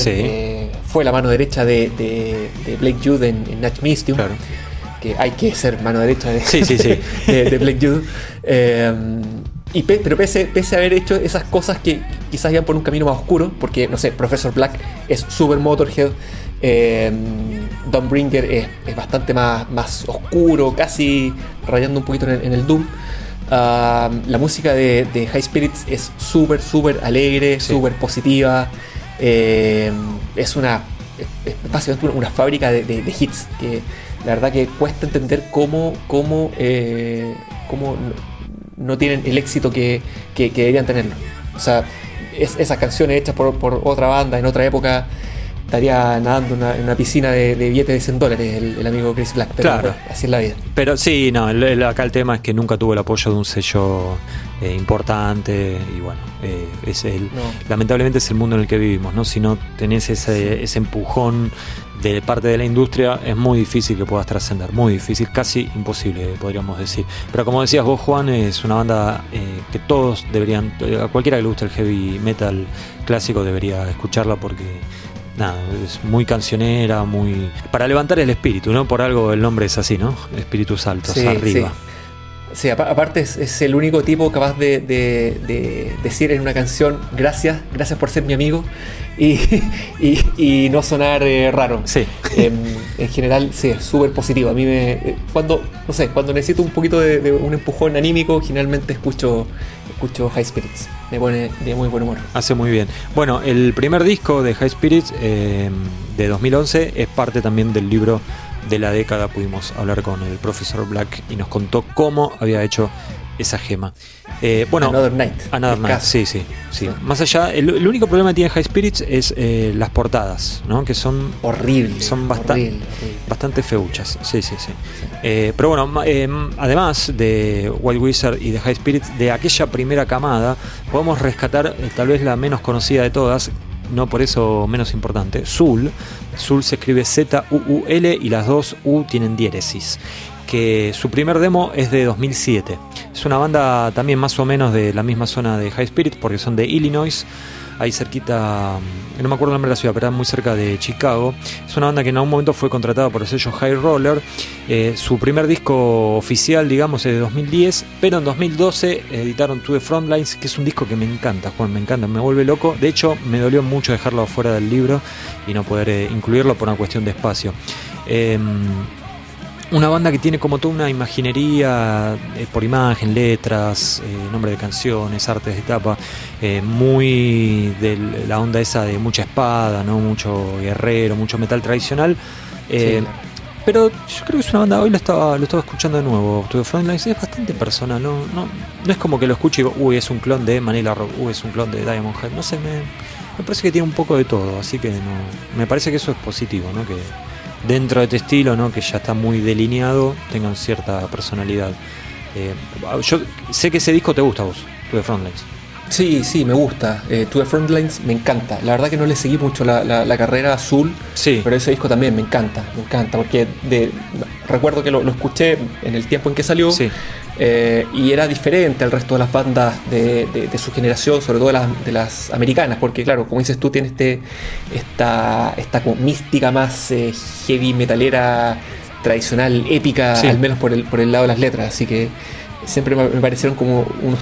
fue la mano derecha de, Blake Jude en, en Natch Mystium. Claro que hay que ser mano derecha de, sí, sí, (laughs) de, Black Jude. Eh, y pero pese, pese, a haber hecho esas cosas que quizás iban por un camino más oscuro, porque, no sé, Professor Black es super Motorhead, eh, Don Bringer es, bastante más, más oscuro, casi rayando un poquito en el, Doom. Ah, la música de, High Spirits es súper, súper alegre, súper positiva. Eh, es una es, básicamente una, fábrica de, de hits que la verdad que cuesta entender cómo, cómo, eh, cómo no tienen el éxito que, deberían tenerlo. O sea, esas canciones hechas por, otra banda en otra época estaría nadando en una piscina de, billetes de 100 dólares el, amigo Chris Black. Pero claro. así es la vida. Pero sí, no, acá el tema es que nunca tuvo el apoyo de un sello eh, importante y bueno, eh, es el, lamentablemente es el mundo en el que vivimos, ¿no? Si no tenés ese, ese empujón de parte de la industria es muy difícil que puedas trascender, muy difícil, casi imposible podríamos decir. Pero como decías vos Juan, es una banda eh, que todos deberían, a cualquiera que le guste el heavy metal clásico debería escucharla porque nada, es muy cancionera, muy... Para levantar el espíritu, ¿no? Por algo el nombre es así, ¿no? Espíritus altos, arriba. Sí. aparte es, el único tipo capaz de, decir en una canción gracias, gracias por ser mi amigo (laughs) y, no sonar eh, raro. Sí. Em, en general, sí, es súper positivo. A mí me. Eh, cuando, no sé, cuando necesito un poquito de, un empujón anímico, generalmente escucho, escucho High Spirits. Me pone de muy buen humor. Hace muy bien. Bueno, el primer disco de High Spirits em, de 2011 es parte también del libro de la década. Pudimos hablar con el profesor Black y nos contó cómo había hecho esa gema. Eh, bueno, Another Night. Another Night, sí, sí, sí, Más allá, el, único problema que tiene High Spirits es eh, las portadas, ¿no? Que son horribles. Son bastante bastante feuchas. Sí, sí, sí. Eh, pero bueno, además de Wild Wizard y de High Spirits, de aquella primera camada, podemos rescatar tal vez la menos conocida de todas, no por eso menos importante, Zul. Zul se escribe Z-U-U-L y las dos U tienen diéresis que su primer demo es de 2007. Es una banda también más o menos de la misma zona de High Spirit, porque son de Illinois, ahí cerquita, mm, no me acuerdo el nombre de la ciudad, pero era muy cerca de Chicago. Es una banda que en algún momento fue contratada por el sello High Roller. Eh, su primer disco oficial, digamos, es de 2010, pero en 2012 editaron To the Frontlines, que es un disco que me encanta, Juan, me encanta, me vuelve loco. De hecho, me dolió mucho dejarlo fuera del libro y no poder eh, incluirlo por una cuestión de espacio. Em, una banda que tiene como toda una imaginería eh, por imagen, letras, eh, nombre de canciones, artes de tapa, eh, muy de la onda esa de mucha espada, no mucho guerrero, mucho metal tradicional. Pero yo creo que es una banda, hoy lo estaba, lo estaba escuchando de nuevo, Frontlines, es bastante personal, no, no, no es como que lo escuche y digo, uy, es un clon de Manila Rock, uy, es un clon de Diamond Head, no sé, me, me parece que tiene un poco de todo, así que no, me parece que eso es positivo, ¿no? Que, dentro de este estilo, ¿no? que ya está muy delineado, tengan cierta personalidad. Eh, yo sé que ese disco te gusta a vos, The Frontlines. Sí, sí, me gusta. Eh, The Frontlines me encanta. La verdad que no le seguí mucho la, carrera azul, sí. pero ese disco también me encanta, me encanta, porque de, recuerdo que lo, lo, escuché en el tiempo en que salió. Sí. Eh, y era diferente al resto de las bandas de, su generación, sobre todo de las, americanas, porque claro, como dices tú, tiene este, esta, esta mística más eh, heavy metalera tradicional, épica, al menos por el, por el lado de las letras, así que siempre me, parecieron como unos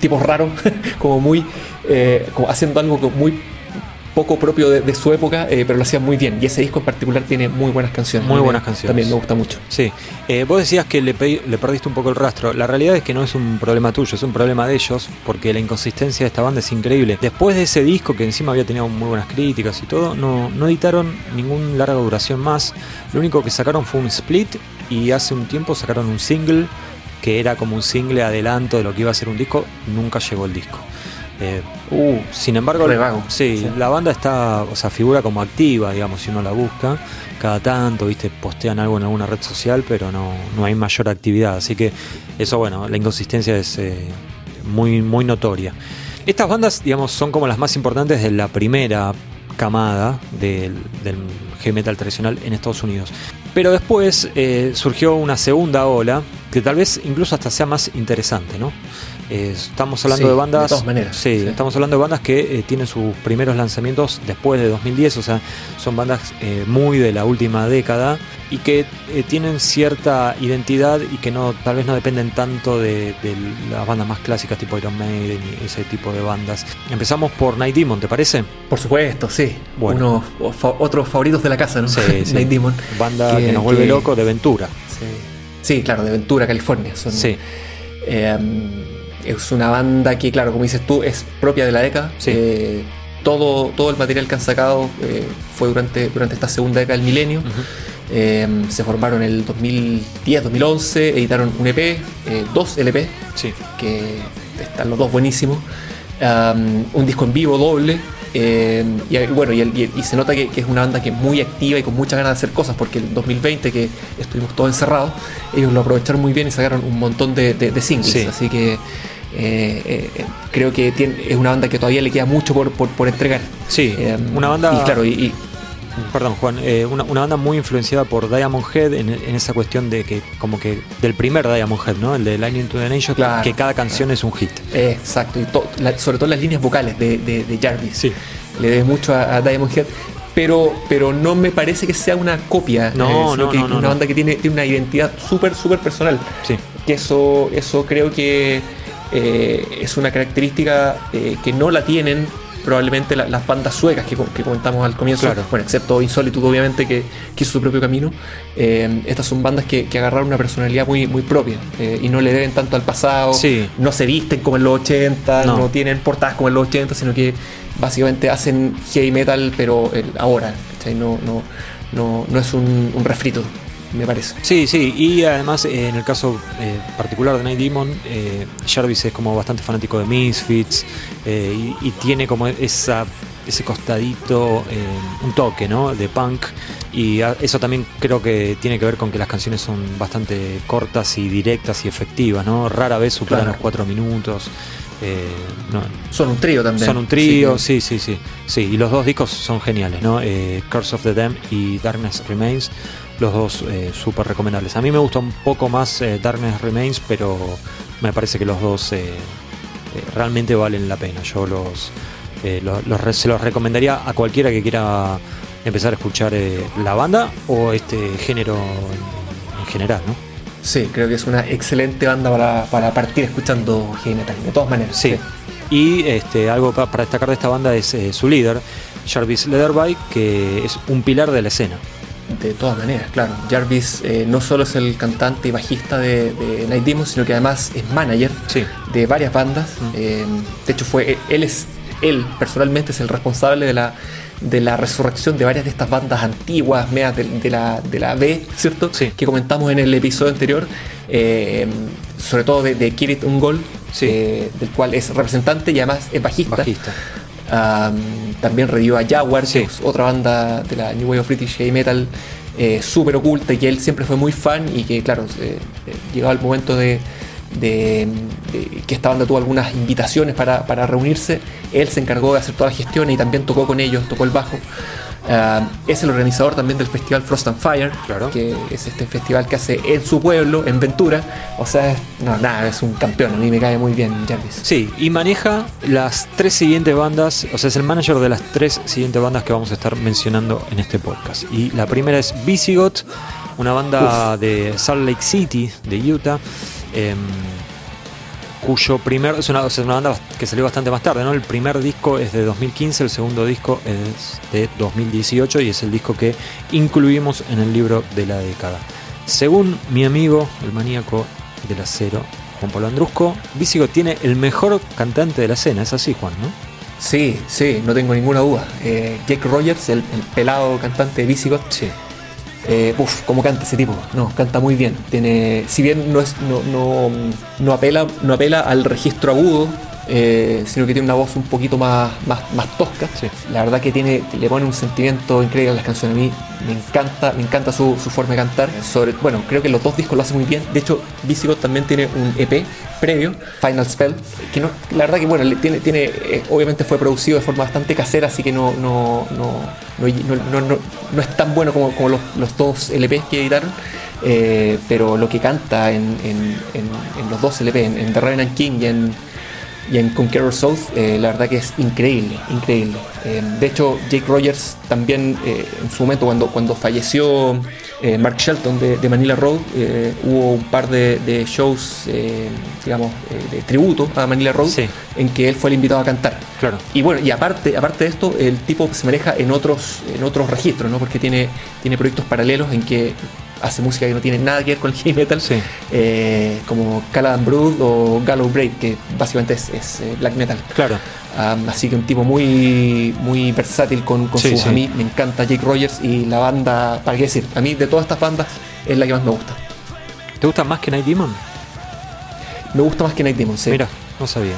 tipos raros, (laughs) como muy, eh, como haciendo algo muy poco propio de, su época, eh, pero lo hacía muy bien. Y ese disco en particular tiene muy buenas canciones. Muy buenas canciones. También me gusta mucho. Sí. Eh, vos decías que le, le, perdiste un poco el rastro. La realidad es que no es un problema tuyo, es un problema de ellos, porque la inconsistencia de esta banda es increíble. Después de ese disco, que encima había tenido muy buenas críticas y todo, no, no editaron ningún larga duración más. Lo único que sacaron fue un split y hace un tiempo sacaron un single que era como un single adelanto de lo que iba a ser un disco. Nunca llegó el disco. Eh, uh, sin embargo, Sí, la banda está, o sea, figura como activa, digamos, si uno la busca. Cada tanto, viste, postean algo en alguna red social, pero no, no hay mayor actividad. Así que eso, bueno, la inconsistencia es eh, muy, muy notoria. Estas bandas, digamos, son como las más importantes de la primera camada del, heavy metal tradicional en Estados Unidos. Pero después eh, surgió una segunda ola que tal vez incluso hasta sea más interesante, ¿no? Estamos hablando de bandas. De todas maneras. Sí, estamos hablando de bandas que eh, tienen sus primeros lanzamientos después de 2010, o sea, son bandas eh, muy de la última década y que eh, tienen cierta identidad y que no tal vez no dependen tanto de, las bandas más clásicas tipo Iron Maiden y ese tipo de bandas. Empezamos por Night Demon, ¿te parece? Por supuesto, sí. Bueno. otros favoritos de la casa, ¿no? Sí, (laughs) Night Demon. Banda que, nos vuelve loco de Ventura. Sí. claro, de Ventura, California. Son, sí. Es una banda que, claro, como dices tú, es propia de la década. Eh, todo, todo el material que han sacado eh, fue durante, durante esta segunda década del milenio. Eh, se formaron en el 2010-2011, editaron un EP, dos LP, que están los dos buenísimos. un disco en vivo doble. y bueno, y, se nota que, es una banda que es muy activa y con muchas ganas de hacer cosas, porque el 2020, que estuvimos todos encerrados, ellos lo aprovecharon muy bien y sacaron un montón de, de, singles. Así que eh, eh, creo que tiene, es una banda que todavía le queda mucho por, por, entregar. Sí, eh, una banda. Y claro, y, Perdón, Juan, una, banda muy influenciada por Diamond Head en, esa cuestión de que, como que del primer Diamond Head, ¿no? El de Lightning to the Nation, que cada canción es un hit. exacto, y sobre todo las líneas vocales de, de, Jarvis. Sí. Le debe mucho a, Diamond Head. pero, pero no me parece que sea una copia. No, no, que no, una banda que tiene, tiene una identidad súper, súper personal. Sí. Que eso, eso creo que es una característica que no la tienen probablemente las bandas suecas que, comentamos al comienzo, bueno, excepto Insólitudo, obviamente, que, hizo su propio camino. Eh, estas son bandas que, agarraron una personalidad muy, muy propia eh, y no le deben tanto al pasado, no se visten como en los 80, no. tienen portadas como en los 80, sino que básicamente hacen heavy metal, pero ahora, no, no, no, no es un, un refrito me parece. Sí, sí, y además eh, en el caso eh, particular de Night Demon, eh, Jarvis es como bastante fanático de Misfits y, tiene como esa, ese costadito, un toque, ¿no? De punk y eso también creo que tiene que ver con que las canciones son bastante cortas y directas y efectivas, ¿no? Rara vez superan los cuatro minutos. son un trío también. Son un trío, sí, sí, sí, sí. y los dos discos son geniales, ¿no? Curse of the Dam y Darkness Remains los dos eh, súper recomendables. A mí me gusta un poco más eh, Darkness Remains, pero me parece que los dos eh, realmente valen la pena. Yo los, se los recomendaría a cualquiera que quiera empezar a escuchar la banda o este género en, general, ¿no? Sí, creo que es una excelente banda para, partir escuchando heavy de todas maneras. Sí. Y este, algo para destacar de esta banda es su líder, Jarvis Leatherby, que es un pilar de la escena. De todas maneras, claro. Jarvis eh, no solo es el cantante y bajista de, Night Demon, sino que además es manager de varias bandas. Mm. Eh, de hecho, fue él es él personalmente es el responsable de la de la resurrección de varias de estas bandas antiguas, medias de, la, de la B, ¿cierto? Que comentamos en el episodio anterior, eh, sobre todo de, de Kirit Ungol, del cual es representante y además es bajista. bajista también revivió a Jaguar, otra banda de la New Wave of British Heavy Metal eh, súper oculta y que él siempre fue muy fan y que, claro, eh, eh, llegaba el momento de, que esta banda tuvo algunas invitaciones para, para, reunirse. Él se encargó de hacer toda la gestión y también tocó con ellos, tocó el bajo. Ah, es el organizador también del festival Frost and Fire, que es este festival que hace en su pueblo, en Ventura. O sea, no, nada, es un campeón, a mí me cae muy bien Jarvis. Sí, y maneja las tres siguientes bandas, o sea, es el manager de las tres siguientes bandas que vamos a estar mencionando en este podcast. Y la primera es Visigoth, una banda de Salt Lake City, de Utah. Em, cuyo primer, es una, banda que salió bastante más tarde, ¿no? El primer disco es de 2015, el segundo disco es de 2018 y es el disco que incluimos en el libro de la década. Según mi amigo, el maníaco del acero, Juan Pablo Andrusco, Visigo tiene el mejor cantante de la escena, es así Juan, ¿no? Sí, sí, no tengo ninguna duda. Eh, Jake Rogers, el, pelado cantante de Visigot, sí. Eh, uf, cómo canta ese tipo. No, canta muy bien. Tiene, si bien no es, no, no, no apela, no apela al registro agudo, eh, sino que tiene una voz un poquito más, más, tosca. La verdad que tiene, le pone un sentimiento increíble a las canciones. A mí me encanta, me encanta su, forma de cantar. Sobre, bueno, creo que los dos discos lo hacen muy bien. De hecho, Visigoth también tiene un EP previo, Final Spell, que no, la verdad que bueno, tiene, tiene, eh, obviamente fue producido de forma bastante casera, así que no, no, no, es tan bueno como, como los, dos LPs que editaron. Eh, pero lo que canta en, los dos LP, en, The Revenant King y en y en Conqueror South eh, la verdad que es increíble, increíble. Eh, de hecho, Jake Rogers también eh, en su momento cuando, cuando falleció Mark Shelton de, Manila Road, hubo un par de, shows, digamos, de tributo a Manila Road, en que él fue el invitado a cantar. Claro. Y bueno, y aparte, aparte de esto, el tipo se maneja en otros, en otros registros, ¿no? Porque tiene, tiene proyectos paralelos en que hace música que no tiene nada que ver con el heavy metal, eh, como Caladan Brood o Gallow Brave, que básicamente es, eh, black metal. Claro. así que un tipo muy, muy versátil con, con sus. A mí me encanta Jake Rogers y la banda, para qué decir, a mí de todas estas bandas es la que más me gusta. ¿Te gusta más que Night Demon? Me gusta más que Night Demon, sí. Mira, no sabía.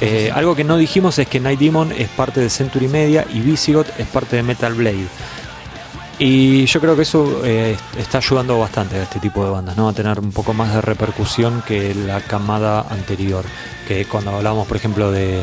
Eh, algo que no dijimos es que Night Demon es parte de Century Media y Visigoth es parte de Metal Blade. Y yo creo que eso eh, está ayudando bastante a este tipo de bandas, ¿no? A tener un poco más de repercusión que la camada anterior. Que cuando hablamos, por ejemplo, de,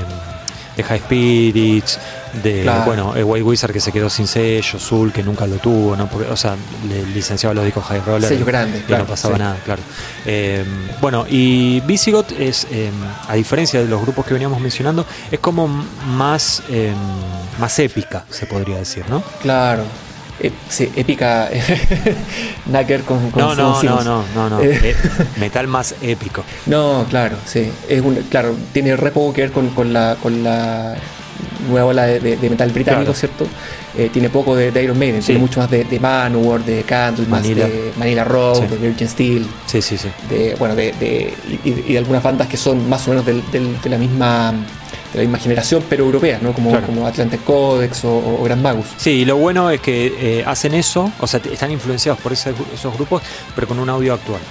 de High Spirits, de bueno, el White Wizard que se quedó sin sello, Zul que nunca lo tuvo, ¿no? Porque, o sea, le licenciaba los discos High Roller. Sello grande, y no pasaba nada, claro. Eh, bueno, y Visigoth es, eh, a diferencia de los grupos que veníamos mencionando, es como más, eh, más épica, se podría decir, ¿no? Claro. Sí, épica. (laughs) Nacker con, con no, no, no, no, no, no, (laughs) metal más épico. No, claro, sí. Es un, claro, tiene re poco que ver con, con la, con la nueva ola de, metal británico, ¿cierto? Eh, tiene poco de, Iron Maiden, tiene mucho más de, de Manowar, de Candlemas, de Manila Road, de Virgin Steel. Sí, sí, sí. De, bueno, de, y, de algunas bandas que son más o menos de la misma de la misma generación, pero europeas, ¿no? Como, como Atlantic Codex o, Grand Magus. Sí, y lo bueno es que eh, hacen eso, o sea, están influenciados por esos grupos, pero con un audio actual.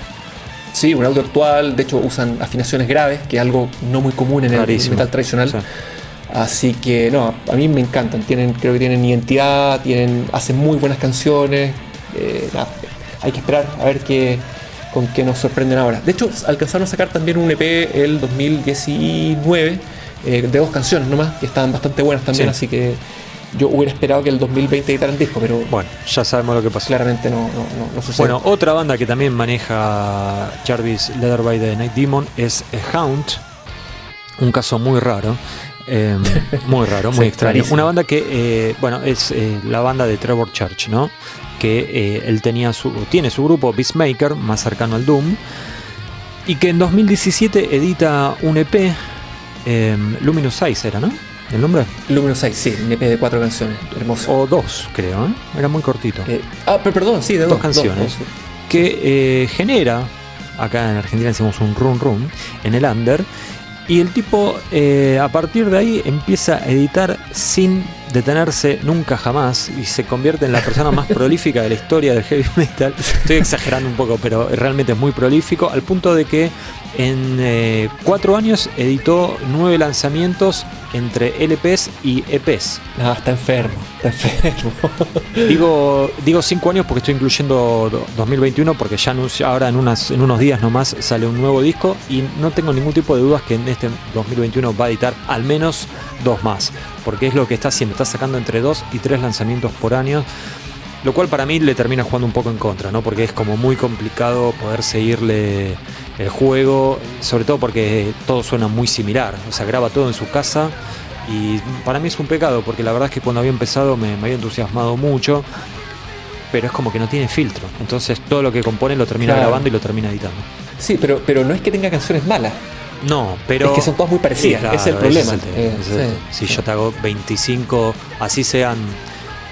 Sí, un audio actual, de hecho usan afinaciones graves, que es algo no muy común en el metal tradicional. Así que no, a mí me encantan. Tienen, creo que tienen identidad, tienen, hacen muy buenas canciones. Eh, hay que esperar a ver qué, con qué nos sorprenden ahora. De hecho, alcanzaron a sacar también un EP el 2019 eh, de dos canciones nomás, que estaban bastante buenas también, así que yo hubiera esperado que el 2020 editaran disco, pero. Bueno, ya sabemos lo que pasó. Claramente no, no, sucede. Bueno, otra banda que también maneja Jarvis Leatherby de Night Demon es Hound. Un caso muy raro. Em, (laughs) muy raro, muy extraño. Una banda que, eh, bueno, es eh, la banda de Trevor Church, ¿no? Que eh, él tenía su, tiene su grupo Beastmaker, más cercano al Doom, y que en 2017 edita un EP, em, Luminous 6 era, ¿no? ¿El nombre? Luminous 6, sí, un EP de cuatro canciones, hermoso. O dos, creo, ¿eh? Era muy cortito. ah, pero perdón, sí, de dos, canciones. que genera, acá en Argentina decimos un run run, en el under, y el tipo eh, a partir de ahí empieza a editar sin detenerse nunca jamás y se convierte en la persona más prolífica de la historia del heavy metal. Estoy exagerando un poco, pero realmente es muy prolífico, al punto de que en eh, cuatro años editó nueve lanzamientos entre LPs y EPs. Ah, está enfermo, está enfermo. (laughs) digo, digo cinco años porque estoy incluyendo 2021 porque ya ahora en, unas, en unos días nomás sale un nuevo disco y no tengo ningún tipo de dudas que en este 2021 va a editar al menos dos más, porque es lo que está haciendo, está sacando entre dos y tres lanzamientos por año. Lo cual para mí le termina jugando un poco en contra, ¿no? Porque es como muy complicado poder seguirle el juego, sobre todo porque todo suena muy similar, o sea, graba todo en su casa y para mí es un pecado, porque la verdad es que cuando había empezado me, había entusiasmado mucho, pero es como que no tiene filtro, entonces todo lo que compone lo termina grabando y lo termina editando. Sí, pero, pero no es que tenga canciones malas. No, pero. Es que son todas muy parecidas, es el problema. Eh, si yo te hago 25, así sean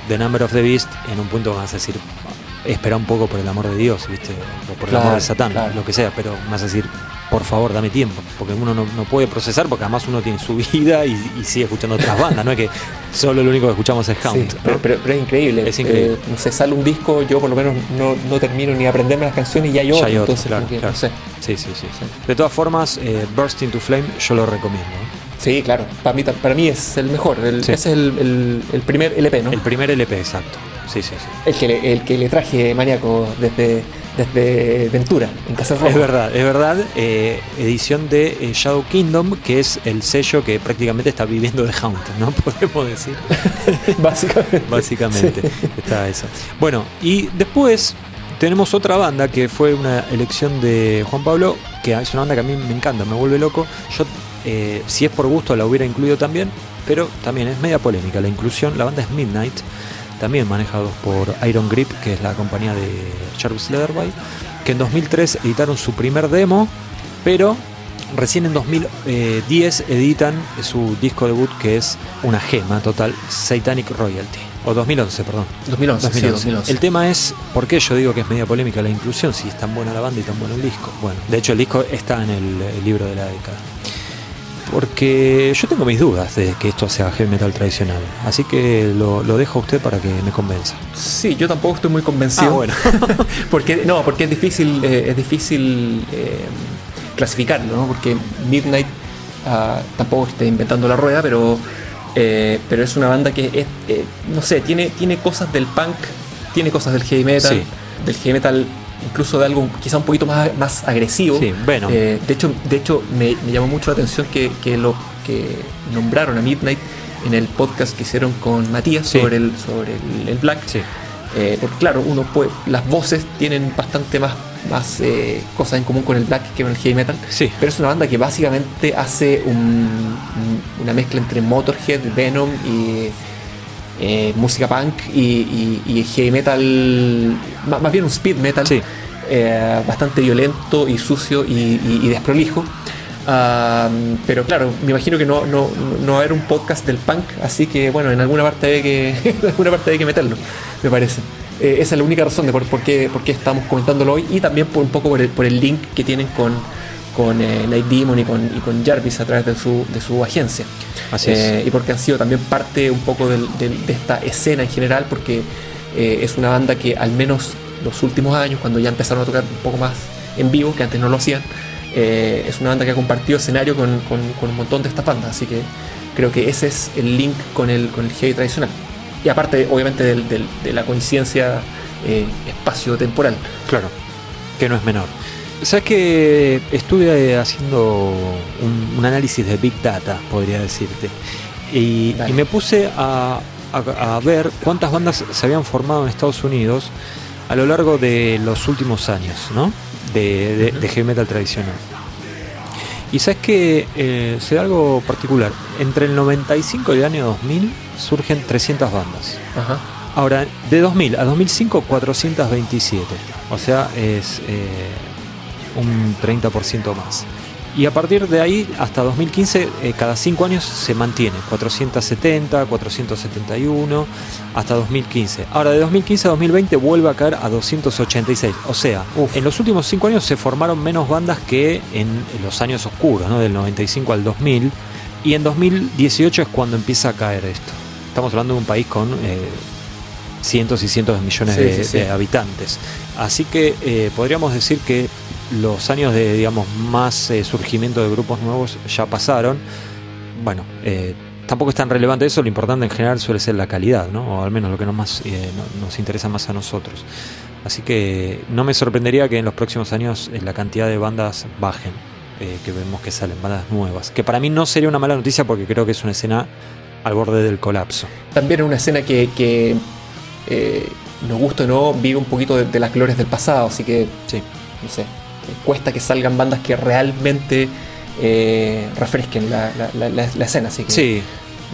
The Number of the Beast, en un punto vas a decir, espera un poco por el amor de Dios, ¿viste? O por el amor de Satán, lo que sea, pero a decir, por favor, dame tiempo, porque uno no, puede procesar, porque además uno tiene su (laughs) vida y, sigue escuchando otras bandas, no es que solo lo único que escuchamos es Hound. pero, es increíble. Es increíble. Eh, no sé, sale un disco, yo por lo menos no, termino ni aprenderme las canciones y ya hay otro, entonces claro, no sé. Sí, sí, sí, De todas formas, eh, Burst into Flame yo lo recomiendo. Sí, claro. Para mí, para mí es el mejor. Ese es el, el primer LP, ¿no? El primer LP, exacto. Sí, sí, sí. El que le, el que le traje maníaco desde, desde Ventura, en Casa Es verdad, es verdad. Eh, edición de eh, Shadow Kingdom, que es el sello que prácticamente está viviendo de Hound, ¿no? (laughs) Podemos decir. (laughs) Básicamente. Básicamente está eso. Bueno, y después tenemos otra banda que fue una elección de Juan Pablo, que es una banda que a mí me encanta, me vuelve loco. Yo, eh, si es por gusto, la hubiera incluido también, pero también es media polémica la inclusión. La banda es Midnight también manejados por Iron Grip, que es la compañía de Jarvis Leatherby, que en 2003 editaron su primer demo, pero recién en 2010 editan su disco debut, que es una gema total, Satanic Royalty. O 2011, perdón. 2011, El tema es, ¿por qué yo digo que es media polémica la inclusión? Si es tan buena la banda y tan bueno el disco. Bueno, de hecho el disco está en el libro de la década porque yo tengo mis dudas de que esto sea heavy metal tradicional. Así que lo, dejo a usted para que me convenza. Sí, yo tampoco estoy muy convencido. Ah, bueno. (laughs) porque, no, porque es difícil, eh, es difícil eh, clasificarlo, ¿no? Porque Midnight ah, tampoco está inventando la rueda, pero, eh, pero es una banda que es, no sé, tiene, tiene cosas del punk, tiene cosas del heavy metal, del heavy metal incluso de algo quizá un poquito más, más agresivo. Sí, bueno. Eh, de hecho, de hecho me, llamó mucho la atención que, que, lo, que nombraron a Midnight en el podcast que hicieron con Matías sobre, el, sobre el, Black. Eh, porque claro, uno puede, las voces tienen bastante más, más eh, cosas en común con el black que con el heavy metal. Sí. Pero es una banda que básicamente hace una mezcla entre Motorhead, Venom y eh, música punk y, heavy metal, más, bien un speed metal. bastante violento y sucio y, desprolijo. pero claro, me imagino que no, no, no va a haber un podcast del punk, así que bueno, en alguna parte hay que, (laughs) en alguna parte hay que meterlo me parece. Eh, esa es la única razón de por, qué, por qué estamos comentándolo hoy y también por un poco por el, por el link que tienen con, con eh, Night Demon y con, y con Jarvis a través de su, de su agencia. Así eh, Y porque han sido también parte un poco de esta escena en general, porque es una banda que al menos los últimos años, cuando ya empezaron a tocar un poco más en vivo, que antes no lo hacían, es una banda que ha compartido escenario con, con, con, un montón de estas bandas. Así que creo que ese es el link con el, con el heavy tradicional y aparte obviamente de la coincidencia eh, espacio-temporal. Claro, que no es menor. Sabes que estuve haciendo un, análisis de Big Data, podría decirte, y, me puse a, ver cuántas bandas se habían formado en Estados Unidos a lo largo de los últimos años, ¿no? De, heavy metal tradicional. Y sabes que eh, se da algo particular. Entre el 95 y el año 2000 surgen 300 bandas. Ahora, de 2000 a 2005, 427. O sea, es eh, un 30% más. Y a partir de ahí, hasta 2015, eh, cada 5 años se mantiene. 470, 471, hasta 2015. Ahora, de 2015 a 2020 vuelve a caer a 286. O sea, en los últimos 5 años se formaron menos bandas que en los años oscuros, ¿no? del 95 al 2000. Y en 2018 es cuando empieza a caer esto estamos hablando de un país con eh, cientos y cientos de millones de, habitantes. Así que eh, podríamos decir que los años de digamos más eh, surgimiento de grupos nuevos ya pasaron. Bueno, tampoco es tan relevante eso, lo importante en general suele ser la calidad, ¿no? o al menos lo que nos, más, nos interesa más a nosotros. Así que no me sorprendería que en los próximos años la cantidad de bandas bajen, que vemos que salen bandas nuevas. Que para mí no sería una mala noticia porque creo que es una escena al borde del colapso. También es una escena que, que eh, nos gusta o no, vive un poquito de, las glorias del pasado, así que, sí. no sé, cuesta que salgan bandas que realmente eh, refresquen la, escena, así que sí.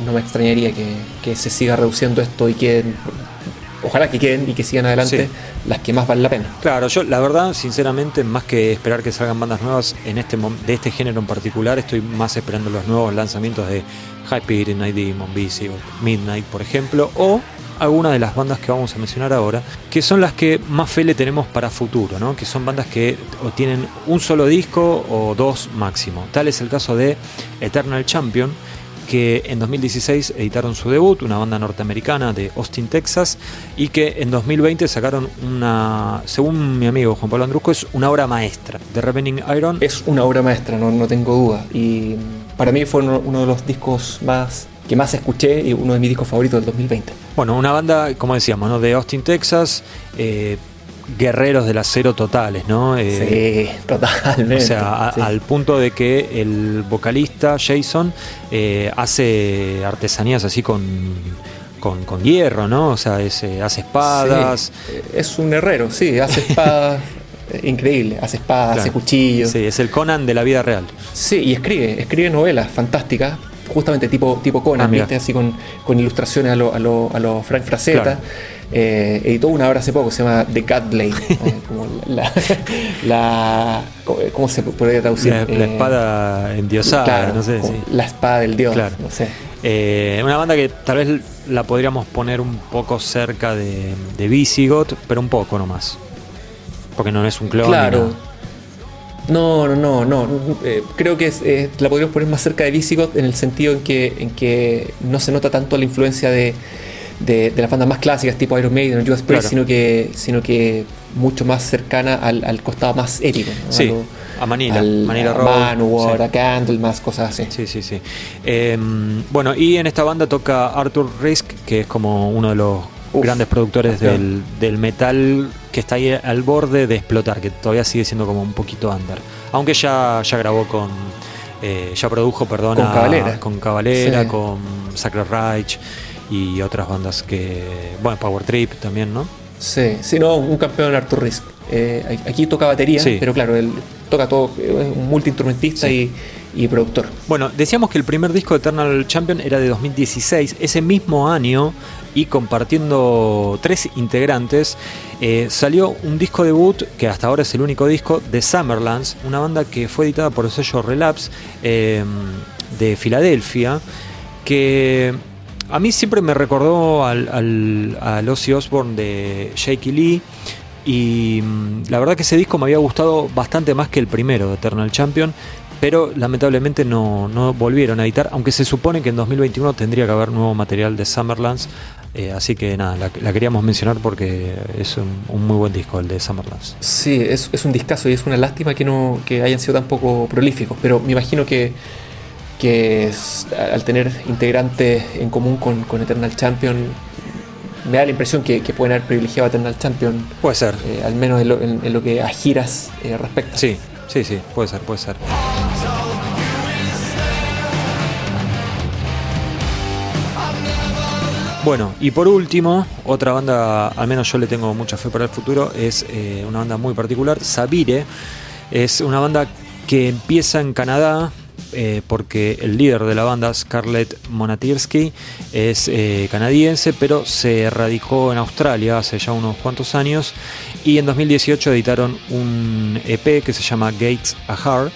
no me extrañaría que, se siga reduciendo esto y que ojalá que queden y que sigan adelante las que más valen la pena. Claro, yo la verdad, sinceramente, más que esperar que salgan bandas nuevas en este de este género en particular, estoy más esperando los nuevos lanzamientos de Hyper, Night Demon, o Midnight, por ejemplo, o algunas de las bandas que vamos a mencionar ahora, que son las que más fe le tenemos para futuro, ¿no? que son bandas que tienen un solo disco o dos máximo. Tal es el caso de Eternal Champion, que en 2016 editaron su debut, una banda norteamericana de Austin, Texas, y que en 2020 sacaron una, según mi amigo Juan Pablo Andrusco, es una obra maestra. de Revening Iron. Es una obra maestra, no, no tengo duda. Y para mí fue uno, de los discos más que más escuché y uno de mis discos favoritos del 2020. Bueno, una banda, como decíamos, ¿no? de Austin, Texas. Eh, guerreros del acero totales, ¿no? Eh, sí, totalmente. O sea, al punto de que el vocalista Jason eh, hace artesanías así con, con, hierro, ¿no? O sea, hace espadas. Es un herrero, sí, hace (laughs) espadas. increíble, hace espadas, hace cuchillos. Sí, es el Conan de la vida real. Sí, y escribe, escribe novelas fantásticas, justamente tipo, tipo Conan, ah, ¿viste? Así con, ilustraciones a lo, a lo, a lo Frank Frazetta. Eh, editó una obra hace poco, se llama The Cat Blade. (laughs) Eh, como la, ¿Cómo se podría traducir? La, la eh, espada endiosada, no sé. La espada del dios, no sé. una banda que tal vez la podríamos poner un poco cerca de, de Visigoth, pero un poco nomás. Porque no es un clon. Claro. No, no, no, no. creo que la podríamos poner más cerca de Visigoth en el sentido en que, en que no se nota tanto la influencia de, de, las bandas más clásicas tipo Iron Maiden o Judas Priest, sino, que, sino que mucho más cercana al, costado más épico. Sí, a, Manila, al, Manila a Manowar, a Candle, más cosas así. Sí, sí, sí. Em, bueno, y en esta banda toca Arthur Risk, que es como uno de los grandes productores del, del, metal que está ahí al borde de explotar, que todavía sigue siendo como un poquito under. Aunque ya, ya grabó con Eh, ya produjo, perdón, con Cabalera, con, Cabalera, con Sacred Reich y otras bandas que. Bueno, Power Trip también, ¿no? Sí, sí, no, un campeón Arthur Risk. Eh, aquí toca batería, pero claro, él toca todo, es un multiinstrumentista y, y, productor. Bueno, decíamos que el primer disco de Eternal Champion era de 2016. Ese mismo año, y compartiendo tres integrantes, eh, salió un disco debut, que hasta ahora es el único disco, de Summerlands, una banda que fue editada por el sello Relapse eh, de Filadelfia, que a mí siempre me recordó al, al, Ozzy Osbourne de Shaky Lee. Y mm, la verdad que ese disco me había gustado bastante más que el primero de Eternal Champion, pero lamentablemente no, no volvieron a editar, aunque se supone que en 2021 tendría que haber nuevo material de Summerlands. Eh, así que nada, la, queríamos mencionar porque es un, muy buen disco el de Summerlands. Sí, es, es un discazo y es una lástima que no que hayan sido tan poco prolíficos, pero me imagino que que al tener integrantes en común con, Eternal Champion, me da la impresión que, pueden haber privilegiado a Eternal Champion. Puede ser. Eh, al menos en lo, que a giras eh, respecta. Sí, sí, sí, puede ser, puede ser. Bueno, y por último, otra banda, al menos yo le tengo mucha fe para el futuro, es eh, una banda muy particular, Sabire. Es una banda que empieza en Canadá, eh, porque el líder de la banda, Scarlett Monatirsky, es eh, canadiense, pero se radicó en Australia hace ya unos cuantos años y en 2018 editaron un EP que se llama Gates Ahar.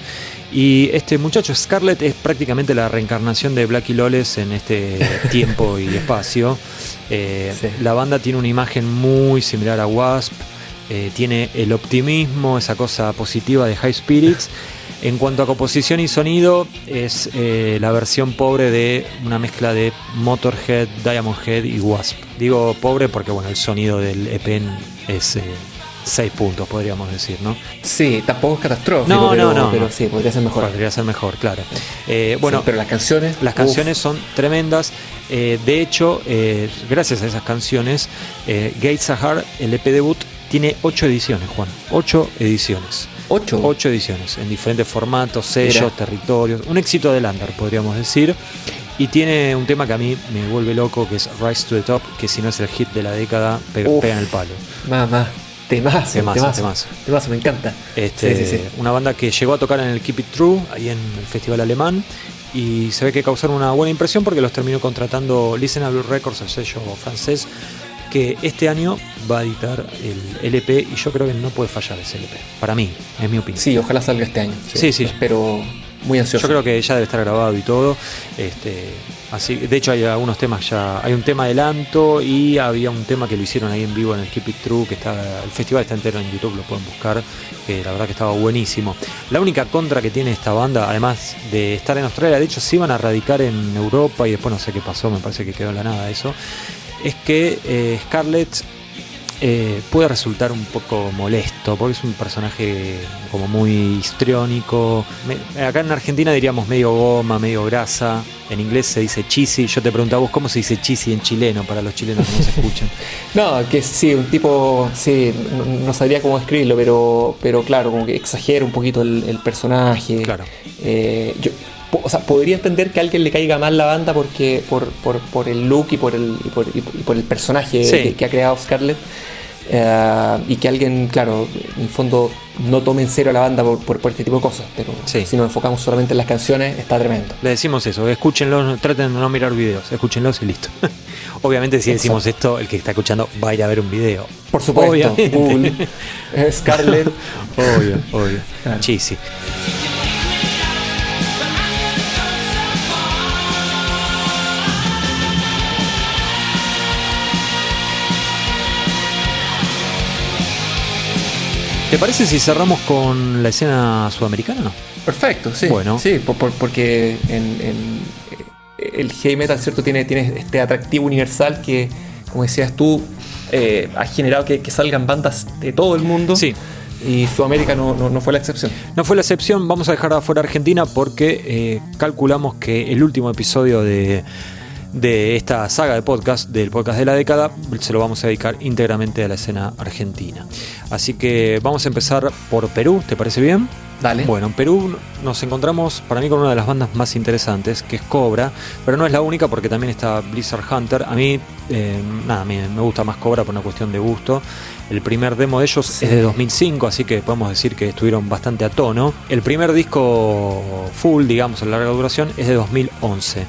Y este muchacho, Scarlett, es prácticamente la reencarnación de Blackie Loles en este (laughs) tiempo y espacio. Eh, la banda tiene una imagen muy similar a Wasp, tiene el optimismo, esa cosa positiva de High Spirits. En cuanto a composición y sonido, es eh, la versión pobre de una mezcla de Motorhead, Diamond Head y Wasp. Digo pobre porque bueno, el sonido del EP es 6 eh, puntos, podríamos decir, ¿no? Sí, tampoco es catastrófico, no, pero, no, no, pero sí, podría ser mejor. Podría ser mejor, claro. Eh, bueno, pero las canciones. Las canciones son tremendas. de hecho, gracias a esas canciones, Gates Sahar, el EP debut, tiene 8 ediciones, Juan. 8 ediciones. ¿Ocho? Ocho ediciones, en diferentes formatos, sellos, territorios. Un éxito de Lander, podríamos decir. Y tiene un tema que a mí me vuelve loco, que es Rise to the Top, que si no es el hit de la década, pega, en el palo. Mamá. Temazo, temazo, temazo, temazo. me encanta. Este, Una banda que llegó a tocar en el Keep It True, ahí en el Festival Alemán, y se ve que causaron una buena impresión porque los terminó contratando Listenable Records, el sello francés, que este año va a editar el LP y yo creo que no puede fallar ese LP. Para mí, es mi opinión. Sí, ojalá salga este año. Sí, sí. Espero muy ansioso. Yo creo que ya debe estar grabado y todo. Este, de hecho hay algunos temas ya. Hay un tema adelanto y había un tema que lo hicieron ahí en vivo en el Keep It True, que está, el festival está entero en YouTube, lo pueden buscar, que la verdad que estaba buenísimo. La única contra que tiene esta banda, además de estar en Australia, de hecho se iban a radicar en Europa y después no sé qué pasó, me parece que quedó en la nada eso es que eh, Scarlett eh, puede resultar un poco molesto, porque es un personaje como muy histriónico. acá en Argentina diríamos medio goma, medio grasa. En inglés se dice cheesy. Yo te preguntaba vos cómo se dice cheesy en chileno para los chilenos que no se escuchan. (laughs) no, que sí, un tipo, sí, no, sabría cómo escribirlo, pero, pero claro, como que exagera un poquito el, personaje. Claro. Eh, yo, o sea, podría entender que a alguien le caiga mal la banda porque por, por, por el look y por el, y por, y por el personaje que, ha creado Scarlett. Eh, y que alguien, claro, en el fondo no tome en serio a la banda por, por, este tipo de cosas, pero si nos enfocamos solamente en las canciones, está tremendo. Le decimos eso, escúchenlo, traten de no mirar videos, escúchenlos y listo. (laughs) Obviamente si decimos esto, el que está escuchando va a ir a ver un video. Por supuesto, Google, (laughs) Scarlett. obvio, obvio. ¿Te parece si cerramos con la escena sudamericana? Perfecto, sí. Bueno. Sí, porque en, el heavy metal, ¿cierto? Tiene, tiene este atractivo universal que, como decías tú, eh, ha generado que, salgan bandas de todo el mundo. Sí. Y Sudamérica no, no, fue la excepción. No fue la excepción, vamos a dejar afuera Argentina porque eh, calculamos que el último episodio de de esta saga de podcast, del podcast de la década, se lo vamos a dedicar íntegramente a la escena argentina. Así que vamos a empezar por Perú, ¿te parece bien? Dale. Bueno, en Perú nos encontramos para mí con una de las bandas más interesantes, que es Cobra, pero no es la única porque también está Blizzard Hunter. A mí, eh, nada, me, me, gusta más Cobra por una cuestión de gusto. El primer demo de ellos es de 2005, así que podemos decir que estuvieron bastante a tono. El primer disco full, digamos, a larga duración, es de 2011.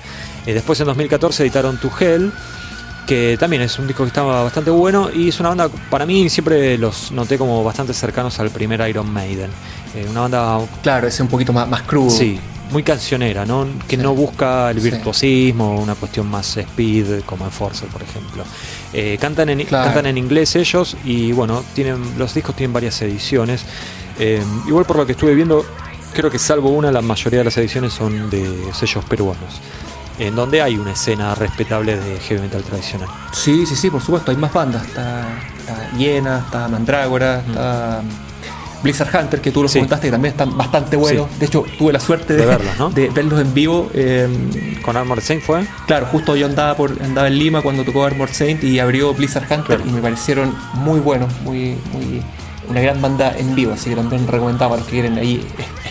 Eh, después en 2014 editaron To Hell que también es un disco que estaba bastante bueno y es una banda, para mí siempre los noté como bastante cercanos al primer Iron Maiden. Eh, una banda... Claro, es un poquito más, más crudo. Sí, muy cancionera, ¿no? que no busca el virtuosismo, una cuestión más speed, como en Force, por ejemplo. Eh, cantan, en, cantan en inglés ellos y bueno, tienen los discos tienen varias ediciones. Eh, igual por lo que estuve viendo, creo que salvo una, la mayoría de las ediciones son de sellos peruanos en donde hay una escena respetable de heavy metal tradicional. Sí, sí, sí, por supuesto, hay más bandas. Está, está Hiena, está Mandrágora, está Blizzard Hunter, que tú los comentaste, que también están bastante buenos. De hecho, tuve la suerte de, verlos, en vivo. Em, ¿Con Armored Saint fue? Claro, justo yo andaba, por, andaba en Lima cuando tocó Armored Saint y abrió Blizzard Hunter y me parecieron muy buenos, muy, muy una gran banda en vivo, así que también recomendaba a los que quieren ahí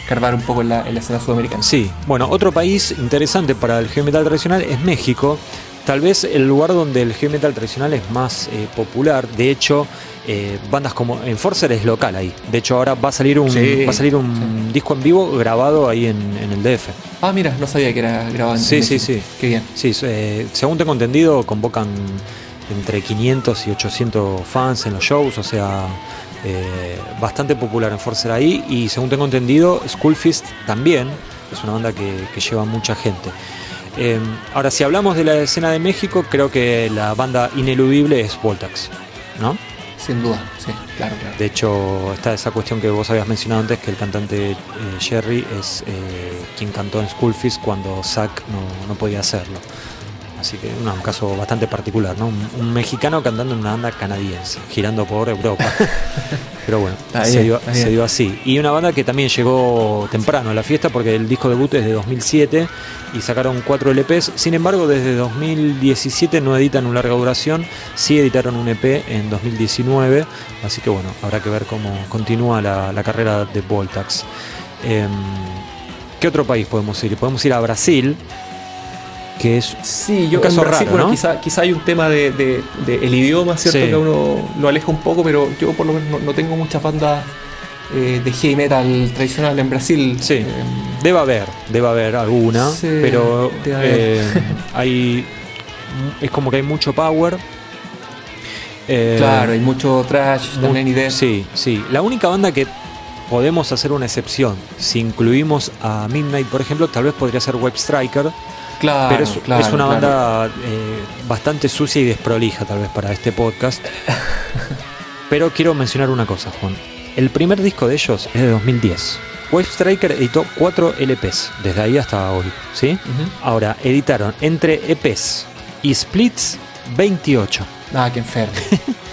escarbar un poco en la, escena sudamericana. Sí, bueno, otro país interesante para el heavy metal tradicional es México. Tal vez el lugar donde el heavy metal tradicional es más eh, popular. De hecho, eh, bandas como Enforcer es local ahí. De hecho, ahora va a salir un, va a salir un disco en vivo grabado ahí en, el DF. Ah, mira, no sabía que era grabado en Sí, sí, sí. Qué bien. Sí, eh, según tengo entendido, convocan entre 500 y 800 fans en los shows, o sea, eh, bastante popular en Forcer ahí y según tengo entendido, Schoolfist también es una banda que, lleva mucha gente. Eh, ahora, si hablamos de la escena de México, creo que la banda ineludible es Voltax, ¿no? Sin duda, sí, claro, claro. De hecho, está esa cuestión que vos habías mencionado antes, que el cantante eh, Jerry es quien cantó en Schoolfist cuando Zack no podía hacerlo. Así que un caso bastante particular, ¿no? Un, mexicano cantando en una banda canadiense, girando por Europa. (laughs) Pero bueno, se, dio, así. Y una banda que también llegó temprano a la fiesta porque el disco debut es de 2007 y sacaron cuatro LPs. Sin embargo, desde 2017 no editan una larga duración, sí editaron un EP en 2019. Así que bueno, habrá que ver cómo continúa la, carrera de Voltax. Em, ¿Qué otro país podemos ir? Podemos ir a Brasil que es sí, yo, un caso raro, quizá, quizá, hay un tema de, el idioma, ¿cierto? Que uno lo aleja un poco, pero yo por lo menos no, tengo muchas bandas eh, de heavy metal tradicional en Brasil. Sí, eh, debe haber, debe haber alguna, pero eh, hay es como que hay mucho power. claro, hay mucho trash también y Sí, sí. La única banda que podemos hacer una excepción, si incluimos a Midnight, por ejemplo, tal vez podría ser Web Striker Claro, pero es, una banda eh, bastante sucia y desprolija tal vez para este podcast. (laughs) pero quiero mencionar una cosa, Juan. El primer disco de ellos es de 2010. Wave Striker editó 4 LPs desde ahí hasta hoy, ¿sí? Ahora, editaron entre EPs y splits 28. Ah, qué enfermo. (laughs)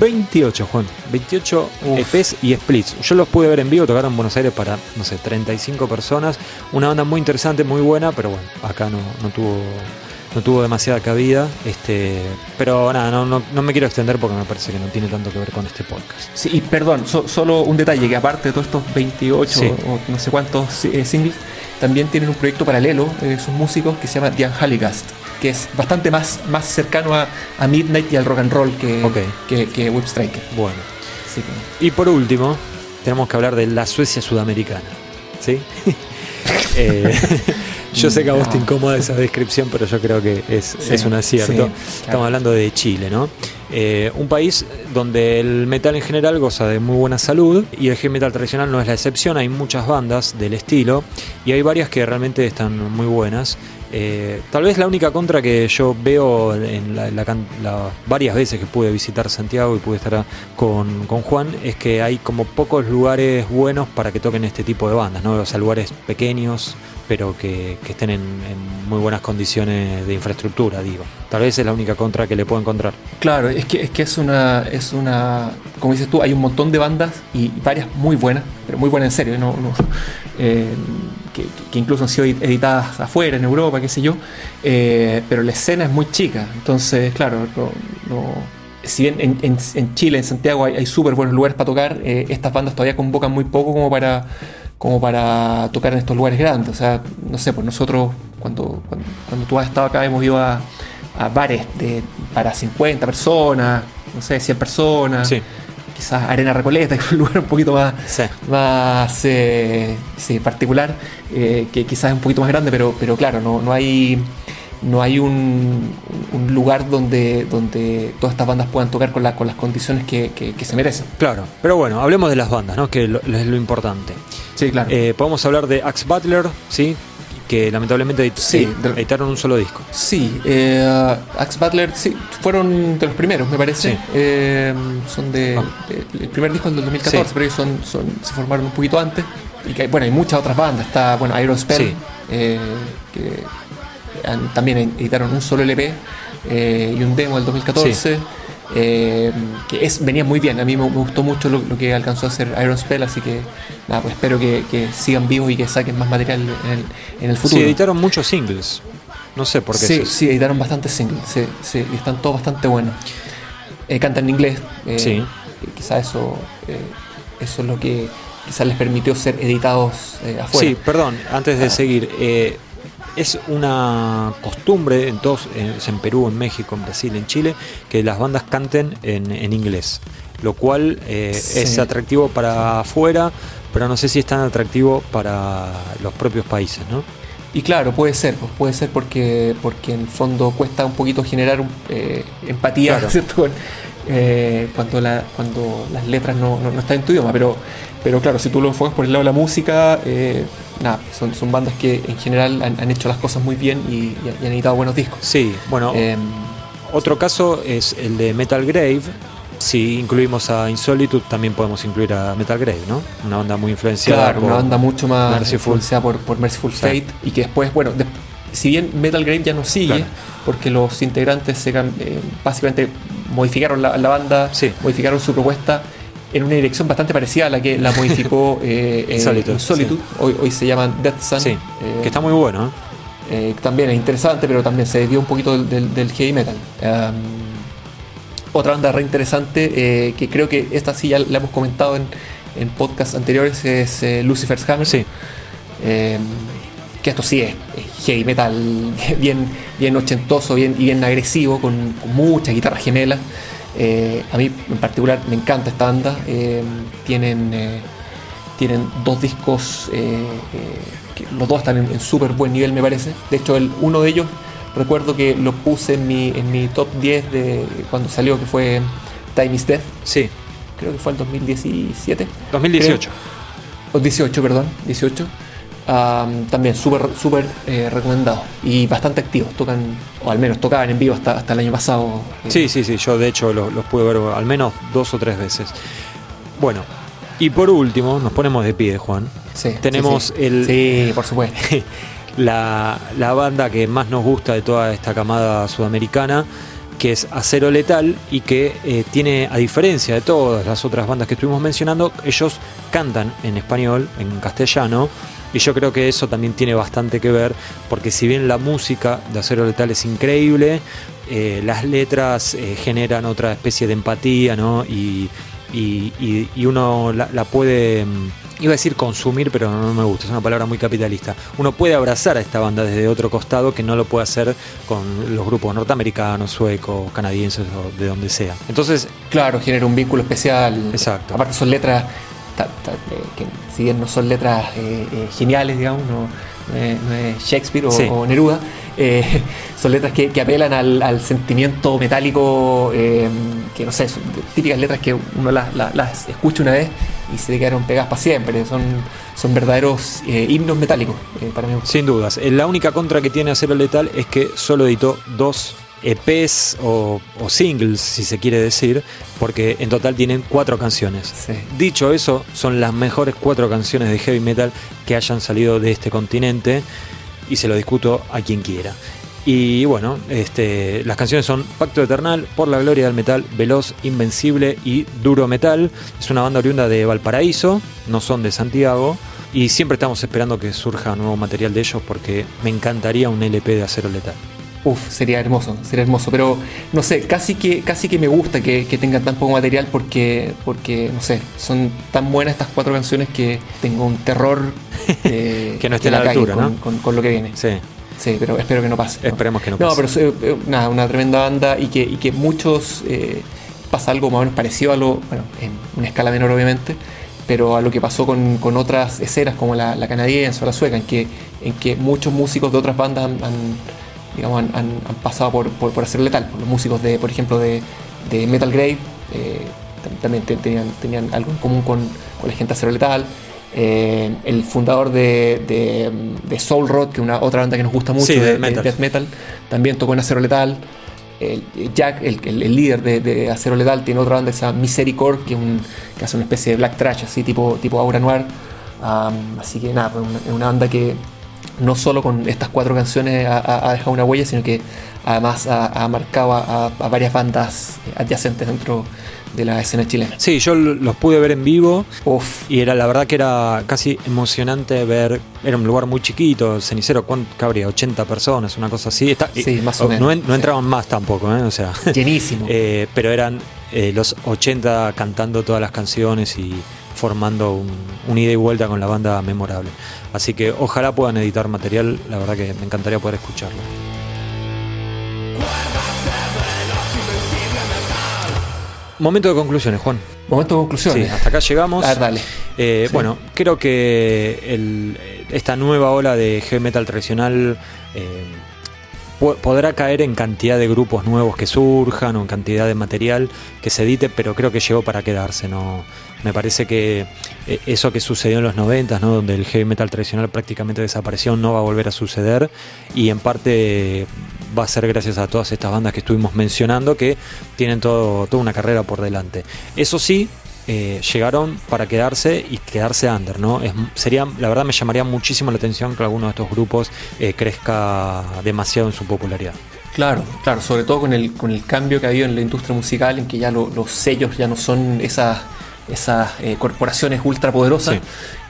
28, Juan. 28 EPs y splits. Yo los pude ver en vivo, tocaron en Buenos Aires para, no sé, 35 personas. Una banda muy interesante, muy buena, pero bueno, acá no, no tuvo no tuvo demasiada cabida. Este, pero nada, no, no, me quiero extender porque me parece que no tiene tanto que ver con este podcast. Sí, y perdón, solo un detalle, que aparte de todos estos 28 o no sé cuántos eh, singles, también tienen un proyecto paralelo, eh, sus músicos, que se llama The Unhaligast que es bastante más, más cercano a, Midnight y al rock and roll que, que, Whip Striker. Bueno. Y por último, tenemos que hablar de la Suecia sudamericana. ¿Sí? (laughs) Eh, yo sé que a vos te incomoda esa descripción, pero yo creo que es, es un acierto. Estamos hablando de Chile, ¿no? Eh, un país donde el metal en general goza de muy buena salud y el heavy metal tradicional no es la excepción. Hay muchas bandas del estilo y hay varias que realmente están muy buenas. Eh, tal vez la única contra que yo veo en la, varias veces que pude visitar Santiago y pude estar con, Juan es que hay como pocos lugares buenos para que toquen este tipo de bandas, ¿no? O sea, lugares pequeños, pero que, estén en, muy buenas condiciones de infraestructura, digo. Tal vez es la única contra que le puedo encontrar. Claro, es que es, que es una, es una, como dices tú, hay un montón de bandas y varias muy buenas, pero muy buenas en serio, no, eh, que, incluso han sido editadas afuera, en Europa, qué sé yo, eh, pero la escena es muy chica, entonces, claro, no, si bien en, Chile, en Santiago, hay, súper buenos lugares para tocar, eh, estas bandas todavía convocan muy poco como para, como para tocar en estos lugares grandes. O sea, no sé, pues nosotros, cuando, cuando, tú has estado acá, hemos ido a, bares de, para 50 personas, no sé, 100 personas. Quizás Arena Recoleta, que es (laughs) un lugar un poquito más, más eh, particular, eh, que quizás es un poquito más grande, pero, pero claro, no, no hay no hay un, lugar donde, donde todas estas bandas puedan tocar con, la, con las condiciones que, se merecen. Claro, pero bueno, hablemos de las bandas, ¿no? que es lo, importante. Sí, claro. Eh, podemos hablar de Axe Butler, ¿sí? que lamentablemente editaron un solo disco. Sí, eh, Axe Butler sí, fueron de los primeros, me parece. Eh, son de, ah. El primer disco es del 2014, pero ellos son, son, se formaron un poquito antes. Y que, bueno, hay muchas otras bandas. Está, bueno, Iron Spell, eh, que también editaron un solo LP eh, y un demo del 2014. Eh, que es, venía muy bien, a mí me, gustó mucho lo, que alcanzó a hacer Iron Spell, así que nada, pues espero que, sigan vivos y que saquen más material en el, futuro. Sí, editaron muchos singles, no sé por qué. Sí, sí, editaron bastantes singles, sí, y están todos bastante buenos. Eh, cantan en inglés, sí. quizás eso, eso es lo que quizás les permitió ser editados afuera. Sí, perdón, antes de ah. seguir, es una costumbre en todos, en Perú, en México, en Brasil, en Chile, que las bandas canten en, inglés, lo cual eh, es atractivo para afuera, pero no sé si es tan atractivo para los propios países, ¿no? Y claro, puede ser, pues puede ser porque, porque en el fondo cuesta un poquito generar eh, empatía, eh, cuando, la, cuando las letras no, no, están en tu idioma, pero, pero claro, si tú lo enfocas por el lado de la música, nada, son, son bandas que en general han, hecho las cosas muy bien y, han editado buenos discos. Sí, bueno, em, otro caso es el de Metal Grave. Si incluimos a Insolitude, también podemos incluir a Metal Grave, ¿no? Una banda muy influenciada. Claro, una banda mucho más influenciada por, por Merciful Fate y que después, bueno, si bien Metal Grave ya no sigue, porque los integrantes se, eh, básicamente modificaron la, la banda, modificaron su propuesta en una dirección bastante parecida a la que la modificó (laughs) eh, eh Solitude. Hoy, hoy, se llaman Death Sun. Sí, eh, que está muy bueno. ¿eh? también es interesante, pero también se desvió un poquito del, heavy metal. otra banda re interesante, que creo que esta sí ya la hemos comentado en, en podcasts anteriores, es Lucifer's Hammer. Sí. Que esto sí es, heavy metal (laughs) bien, bien ochentoso bien, y bien agresivo, con, con muchas guitarras gemelas. Eh, a mí en particular me encanta esta banda. Eh, tienen, eh, tienen dos discos, que los dos están en, súper buen nivel me parece. De hecho, el, uno de ellos recuerdo que lo puse en mi, en mi top 10 de cuando salió, que fue Time is Death. Sí. Creo que fue el 2017. 2018. 18, perdón, 18 también súper súper eh, recomendado y bastante activos. Tocan, o al menos tocaban en vivo hasta, hasta el año pasado. Eh. Sí, sí, sí, yo de hecho los, pude ver al menos dos o tres veces. Bueno, y por último, nos ponemos de pie, Juan. Sí, Tenemos el. Sí, por supuesto. (laughs) la, la banda que más nos gusta de toda esta camada sudamericana que es Acero Letal y que eh, tiene, a diferencia de todas las otras bandas que estuvimos mencionando, ellos cantan en español, en castellano, y yo creo que eso también tiene bastante que ver, porque si bien la música de Acero Letal es increíble, eh, las letras eh, generan otra especie de empatía, ¿no? Y, uno la, puede, mm, iba a decir consumir, pero no, me gusta, es una palabra muy capitalista. Uno puede abrazar a esta banda desde otro costado que no lo puede hacer con los grupos norteamericanos, suecos, canadienses o de donde sea. Entonces, claro, genera un vínculo especial. Exacto. Aparte son letras que si bien no son letras eh, eh, geniales, digamos, no, es, Shakespeare o, Neruda, eh, (laughs) son letras que, apelan al, sentimiento metálico, que no sé, son típicas letras que uno las, escucha una vez y se quedaron pegadas para siempre, son, son verdaderos himnos metálicos para mí. Sin dudas, la única contra que tiene Acero Letal es que solo editó dos EPs o, singles, si se quiere decir, porque en total tienen cuatro canciones. Dicho eso, son las mejores cuatro canciones de heavy metal que hayan salido de este continente y se lo discuto a quien quiera. Y bueno, este, las canciones son Pacto Eternal, Por la Gloria del Metal, Veloz, Invencible y Duro Metal. Es una banda oriunda de Valparaíso, no son de Santiago. Y siempre estamos esperando que surja nuevo material de ellos porque me encantaría un LP de acero letal. Uf, sería hermoso, sería hermoso. Pero no sé, casi que, casi que me gusta que, tengan tan poco material porque, porque, no sé, son tan buenas estas cuatro canciones que tengo un terror (laughs) que no esté a la, altura, ¿no? Con, lo que viene. Sí. Sí, pero espero que no pase. Esperemos que no pase. No, pero eh, nada, una tremenda banda y que, y que muchos eh, pasa algo más o menos parecido a lo, bueno, en una escala menor obviamente, pero a lo que pasó con, con otras escenas como la, la, canadiense o la sueca, en que, en que muchos músicos de otras bandas han digamos, han, han, pasado por, por, por, hacer letal. Los músicos, de, por ejemplo, de, de Metal Grave eh, también tenían, tenían algo en común con, con la gente de Acero Letal. Eh, el fundador de, de, Soul Rod, que es una otra banda que nos gusta mucho, de, Death Metal, también tocó en Acero Letal. Jack, el, el, líder de, Acero Letal, tiene otra banda, esa Misericord, que, un, que hace una especie de black trash, así tipo, tipo Aura Noir. así que nada, es una banda que, no solo con estas cuatro canciones ha, dejado una huella, sino que además ha, marcado a, varias bandas adyacentes dentro de la escena chilena. Sí, yo los pude ver en vivo Uf. y era la verdad que era casi emocionante ver, era un lugar muy chiquito, cenicero, ¿cuánto habría? 80 personas, una cosa así. sí, más o menos. No, entraban más tampoco, ¿eh? o sea. Llenísimo. (laughs) Eh, pero eran eh, los 80 cantando todas las canciones y formando un, ida y vuelta con la banda memorable. Así que ojalá puedan editar material, la verdad que me encantaría poder escucharlo. Momento de conclusiones, Juan. Momento de conclusiones. Sí, hasta acá llegamos. dale. Eh, bueno, creo que esta nueva ola de heavy metal tradicional eh, podrá caer en cantidad de grupos nuevos que surjan o en cantidad de material que se edite, pero creo que llegó para quedarse. No, me parece que eh, eso que sucedió en los 90, ¿no? donde el heavy metal tradicional prácticamente desapareció, no va a volver a suceder y en parte va a ser gracias a todas estas bandas que estuvimos mencionando que tienen todo, toda una carrera por delante. Eso sí, eh, llegaron para quedarse y quedarse under, ¿no? sería, la verdad me llamaría muchísimo la atención que alguno de estos grupos eh, crezca demasiado en su popularidad. Claro, claro, sobre todo con el, con el cambio que ha habido en la industria musical, en que ya los sellos ya no son esas esas eh, corporaciones ultrapoderosas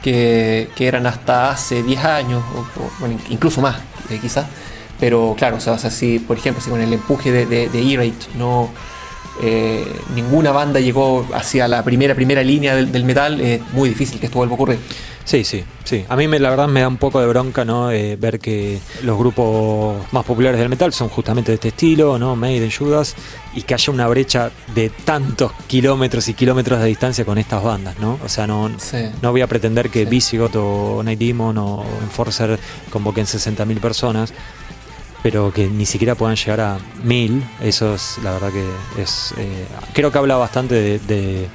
que, que, eran hasta hace 10 años, o, bueno, incluso más, eh, quizás. Pero claro, o sea, si, por ejemplo, si con el empuje de, de, E-Rate no, eh, ninguna banda llegó hacia la primera primera línea del, del metal, es muy difícil que esto vuelva a ocurrir. Sí, sí, sí. A mí me, la verdad me da un poco de bronca, ¿no? Eh, ver que los grupos más populares del metal son justamente de este estilo, ¿no? Maiden, Judas, y que haya una brecha de tantos kilómetros y kilómetros de distancia con estas bandas, ¿no? O sea, no, no voy a pretender que sí. o Night Demon o Enforcer convoquen 60.000 personas, pero que ni siquiera puedan llegar a 1.000, eso es, la verdad que es... Eh, creo que habla bastante de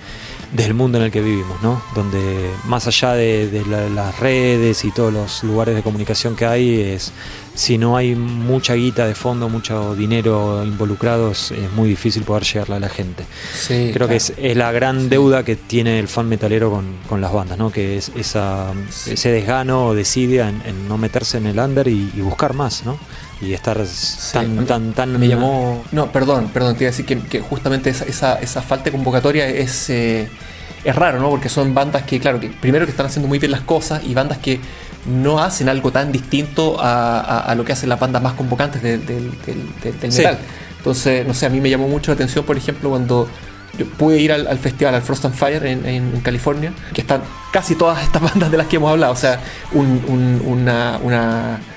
del mundo en el que vivimos, ¿no? Donde más allá de, las redes y todos los lugares de comunicación que hay, es si no hay mucha guita de fondo, mucho dinero involucrado, es, muy difícil poder llegarle a la gente. Creo que es, la gran deuda que tiene el fan metalero con, las bandas, ¿no? Que es esa, ese desgano o desidia en, no meterse en el under y, buscar más, ¿no? Y estar tan, tan, tan. Me llamó. No, perdón, perdón, te iba a decir que, justamente esa, esa, falta de convocatoria es, eh, es raro, ¿no? Porque son bandas que, claro, que primero que están haciendo muy bien las cosas y bandas que no hacen algo tan distinto a, lo que hacen las bandas más convocantes del metal. Entonces, no sé, a mí me llamó mucho la atención, por ejemplo, cuando yo pude ir al, festival, al Frost and Fire en, California, que están casi todas (laughs) estas bandas de las que hemos hablado, o sea, un,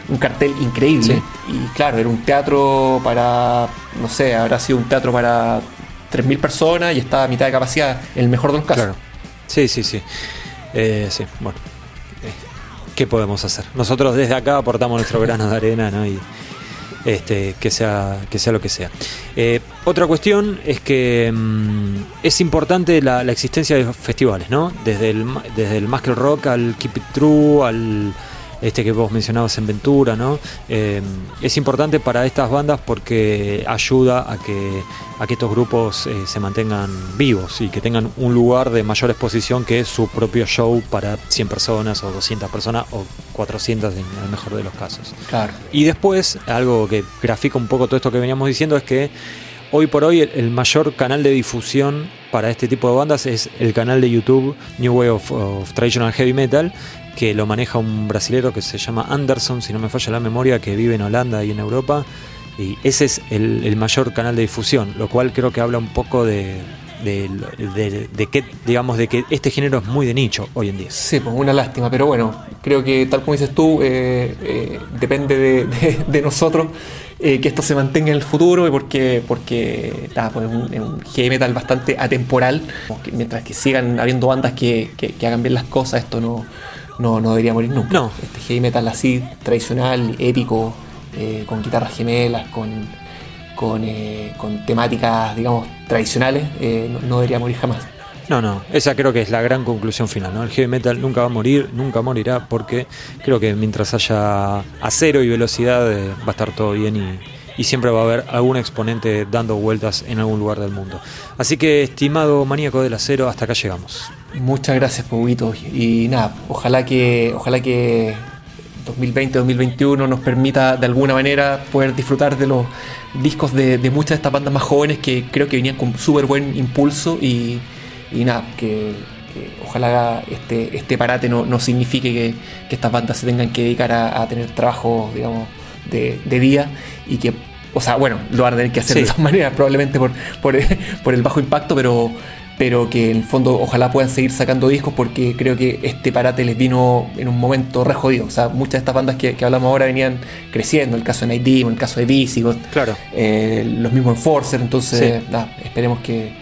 un cartel increíble. Y claro, era un teatro para, no sé, habrá sido un teatro para 3.000 personas y estaba a mitad de capacidad, en el mejor de los casos. Claro. Sí, sí, sí. Eh, sí, bueno. ¿Qué podemos hacer? Nosotros desde acá aportamos nuestro grano de arena, ¿no? Y este, que, sea, que sea lo que sea. Eh, otra cuestión es que mm, es importante la, existencia de festivales, ¿no? Desde el, desde el Muscle Rock al Keep It True, al este que vos mencionabas en Ventura, ¿no? Eh, es importante para estas bandas porque ayuda a que, a que estos grupos eh, se mantengan vivos y que tengan un lugar de mayor exposición que su propio show para 100 personas o 200 personas o 400 en el mejor de los casos. Claro. Y después, algo que grafica un poco todo esto que veníamos diciendo es que hoy por hoy el, mayor canal de difusión para este tipo de bandas es el canal de YouTube New Way of, of Traditional Heavy Metal, que lo maneja un brasilero que se llama Anderson, si no me falla la memoria, que vive en Holanda y en Europa, Y ese es el, mayor canal de difusión, lo cual creo que habla un poco de, de, que digamos de que este género es muy de nicho hoy en día. Sí, pues una lástima, pero bueno, creo que tal como dices tú, eh, eh, depende de, nosotros eh, que esto se mantenga en el futuro, porque, porque pues es, un, heavy metal bastante atemporal, mientras que sigan habiendo bandas que, hagan bien las cosas, esto no, no, debería morir nunca. No. Este heavy metal así, tradicional, épico, con guitarras gemelas, con eh, con, temáticas, digamos, tradicionales, eh, no, debería morir jamás. No, no, esa creo que es la gran conclusión final, ¿no? El heavy metal nunca va a morir, nunca morirá, porque creo que mientras haya acero y velocidad eh, va a estar todo bien y, siempre va a haber algún exponente dando vueltas en algún lugar del mundo. Así que, estimado maníaco del acero, hasta acá llegamos. Muchas gracias, Puguito. Y nada, ojalá que, ojalá que 2020-2021 nos permita de alguna manera poder disfrutar de los discos de, muchas de estas bandas más jóvenes que creo que venían con súper buen impulso y, nada, que, ojalá este, este parate no, signifique que, estas bandas se tengan que dedicar a, tener trabajo, digamos, de, día y que, o sea, bueno, lo van a tener que hacer de todas maneras, probablemente por, (laughs) por el bajo impacto, pero pero que en el fondo ojalá puedan seguir sacando discos porque creo que este parate les vino en un momento re jodido. O sea, muchas de estas bandas que, hablamos ahora venían creciendo, el caso de Night el caso de Visigoth, claro. Eh, los mismos Enforcer, entonces esperemos que,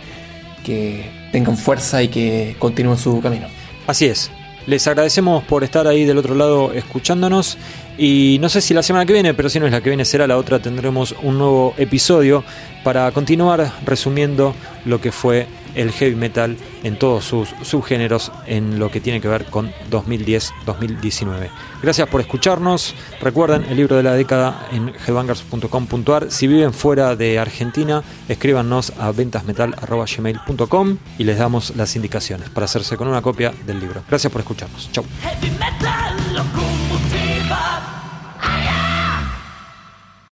que tengan fuerza y que continúen su camino. Así es. Les agradecemos por estar ahí del otro lado escuchándonos y no sé si la semana que viene, pero si no es la que viene será la otra, tendremos un nuevo episodio para continuar resumiendo lo que fue el heavy metal en todos sus subgéneros en lo que tiene que ver con 2010-2019. Gracias por escucharnos. Recuerden el libro de la década en headbangers.com.ar. Si viven fuera de Argentina, escríbanos a ventasmetal.gmail.com y les damos las indicaciones para hacerse con una copia del libro. Gracias por escucharnos. Chau.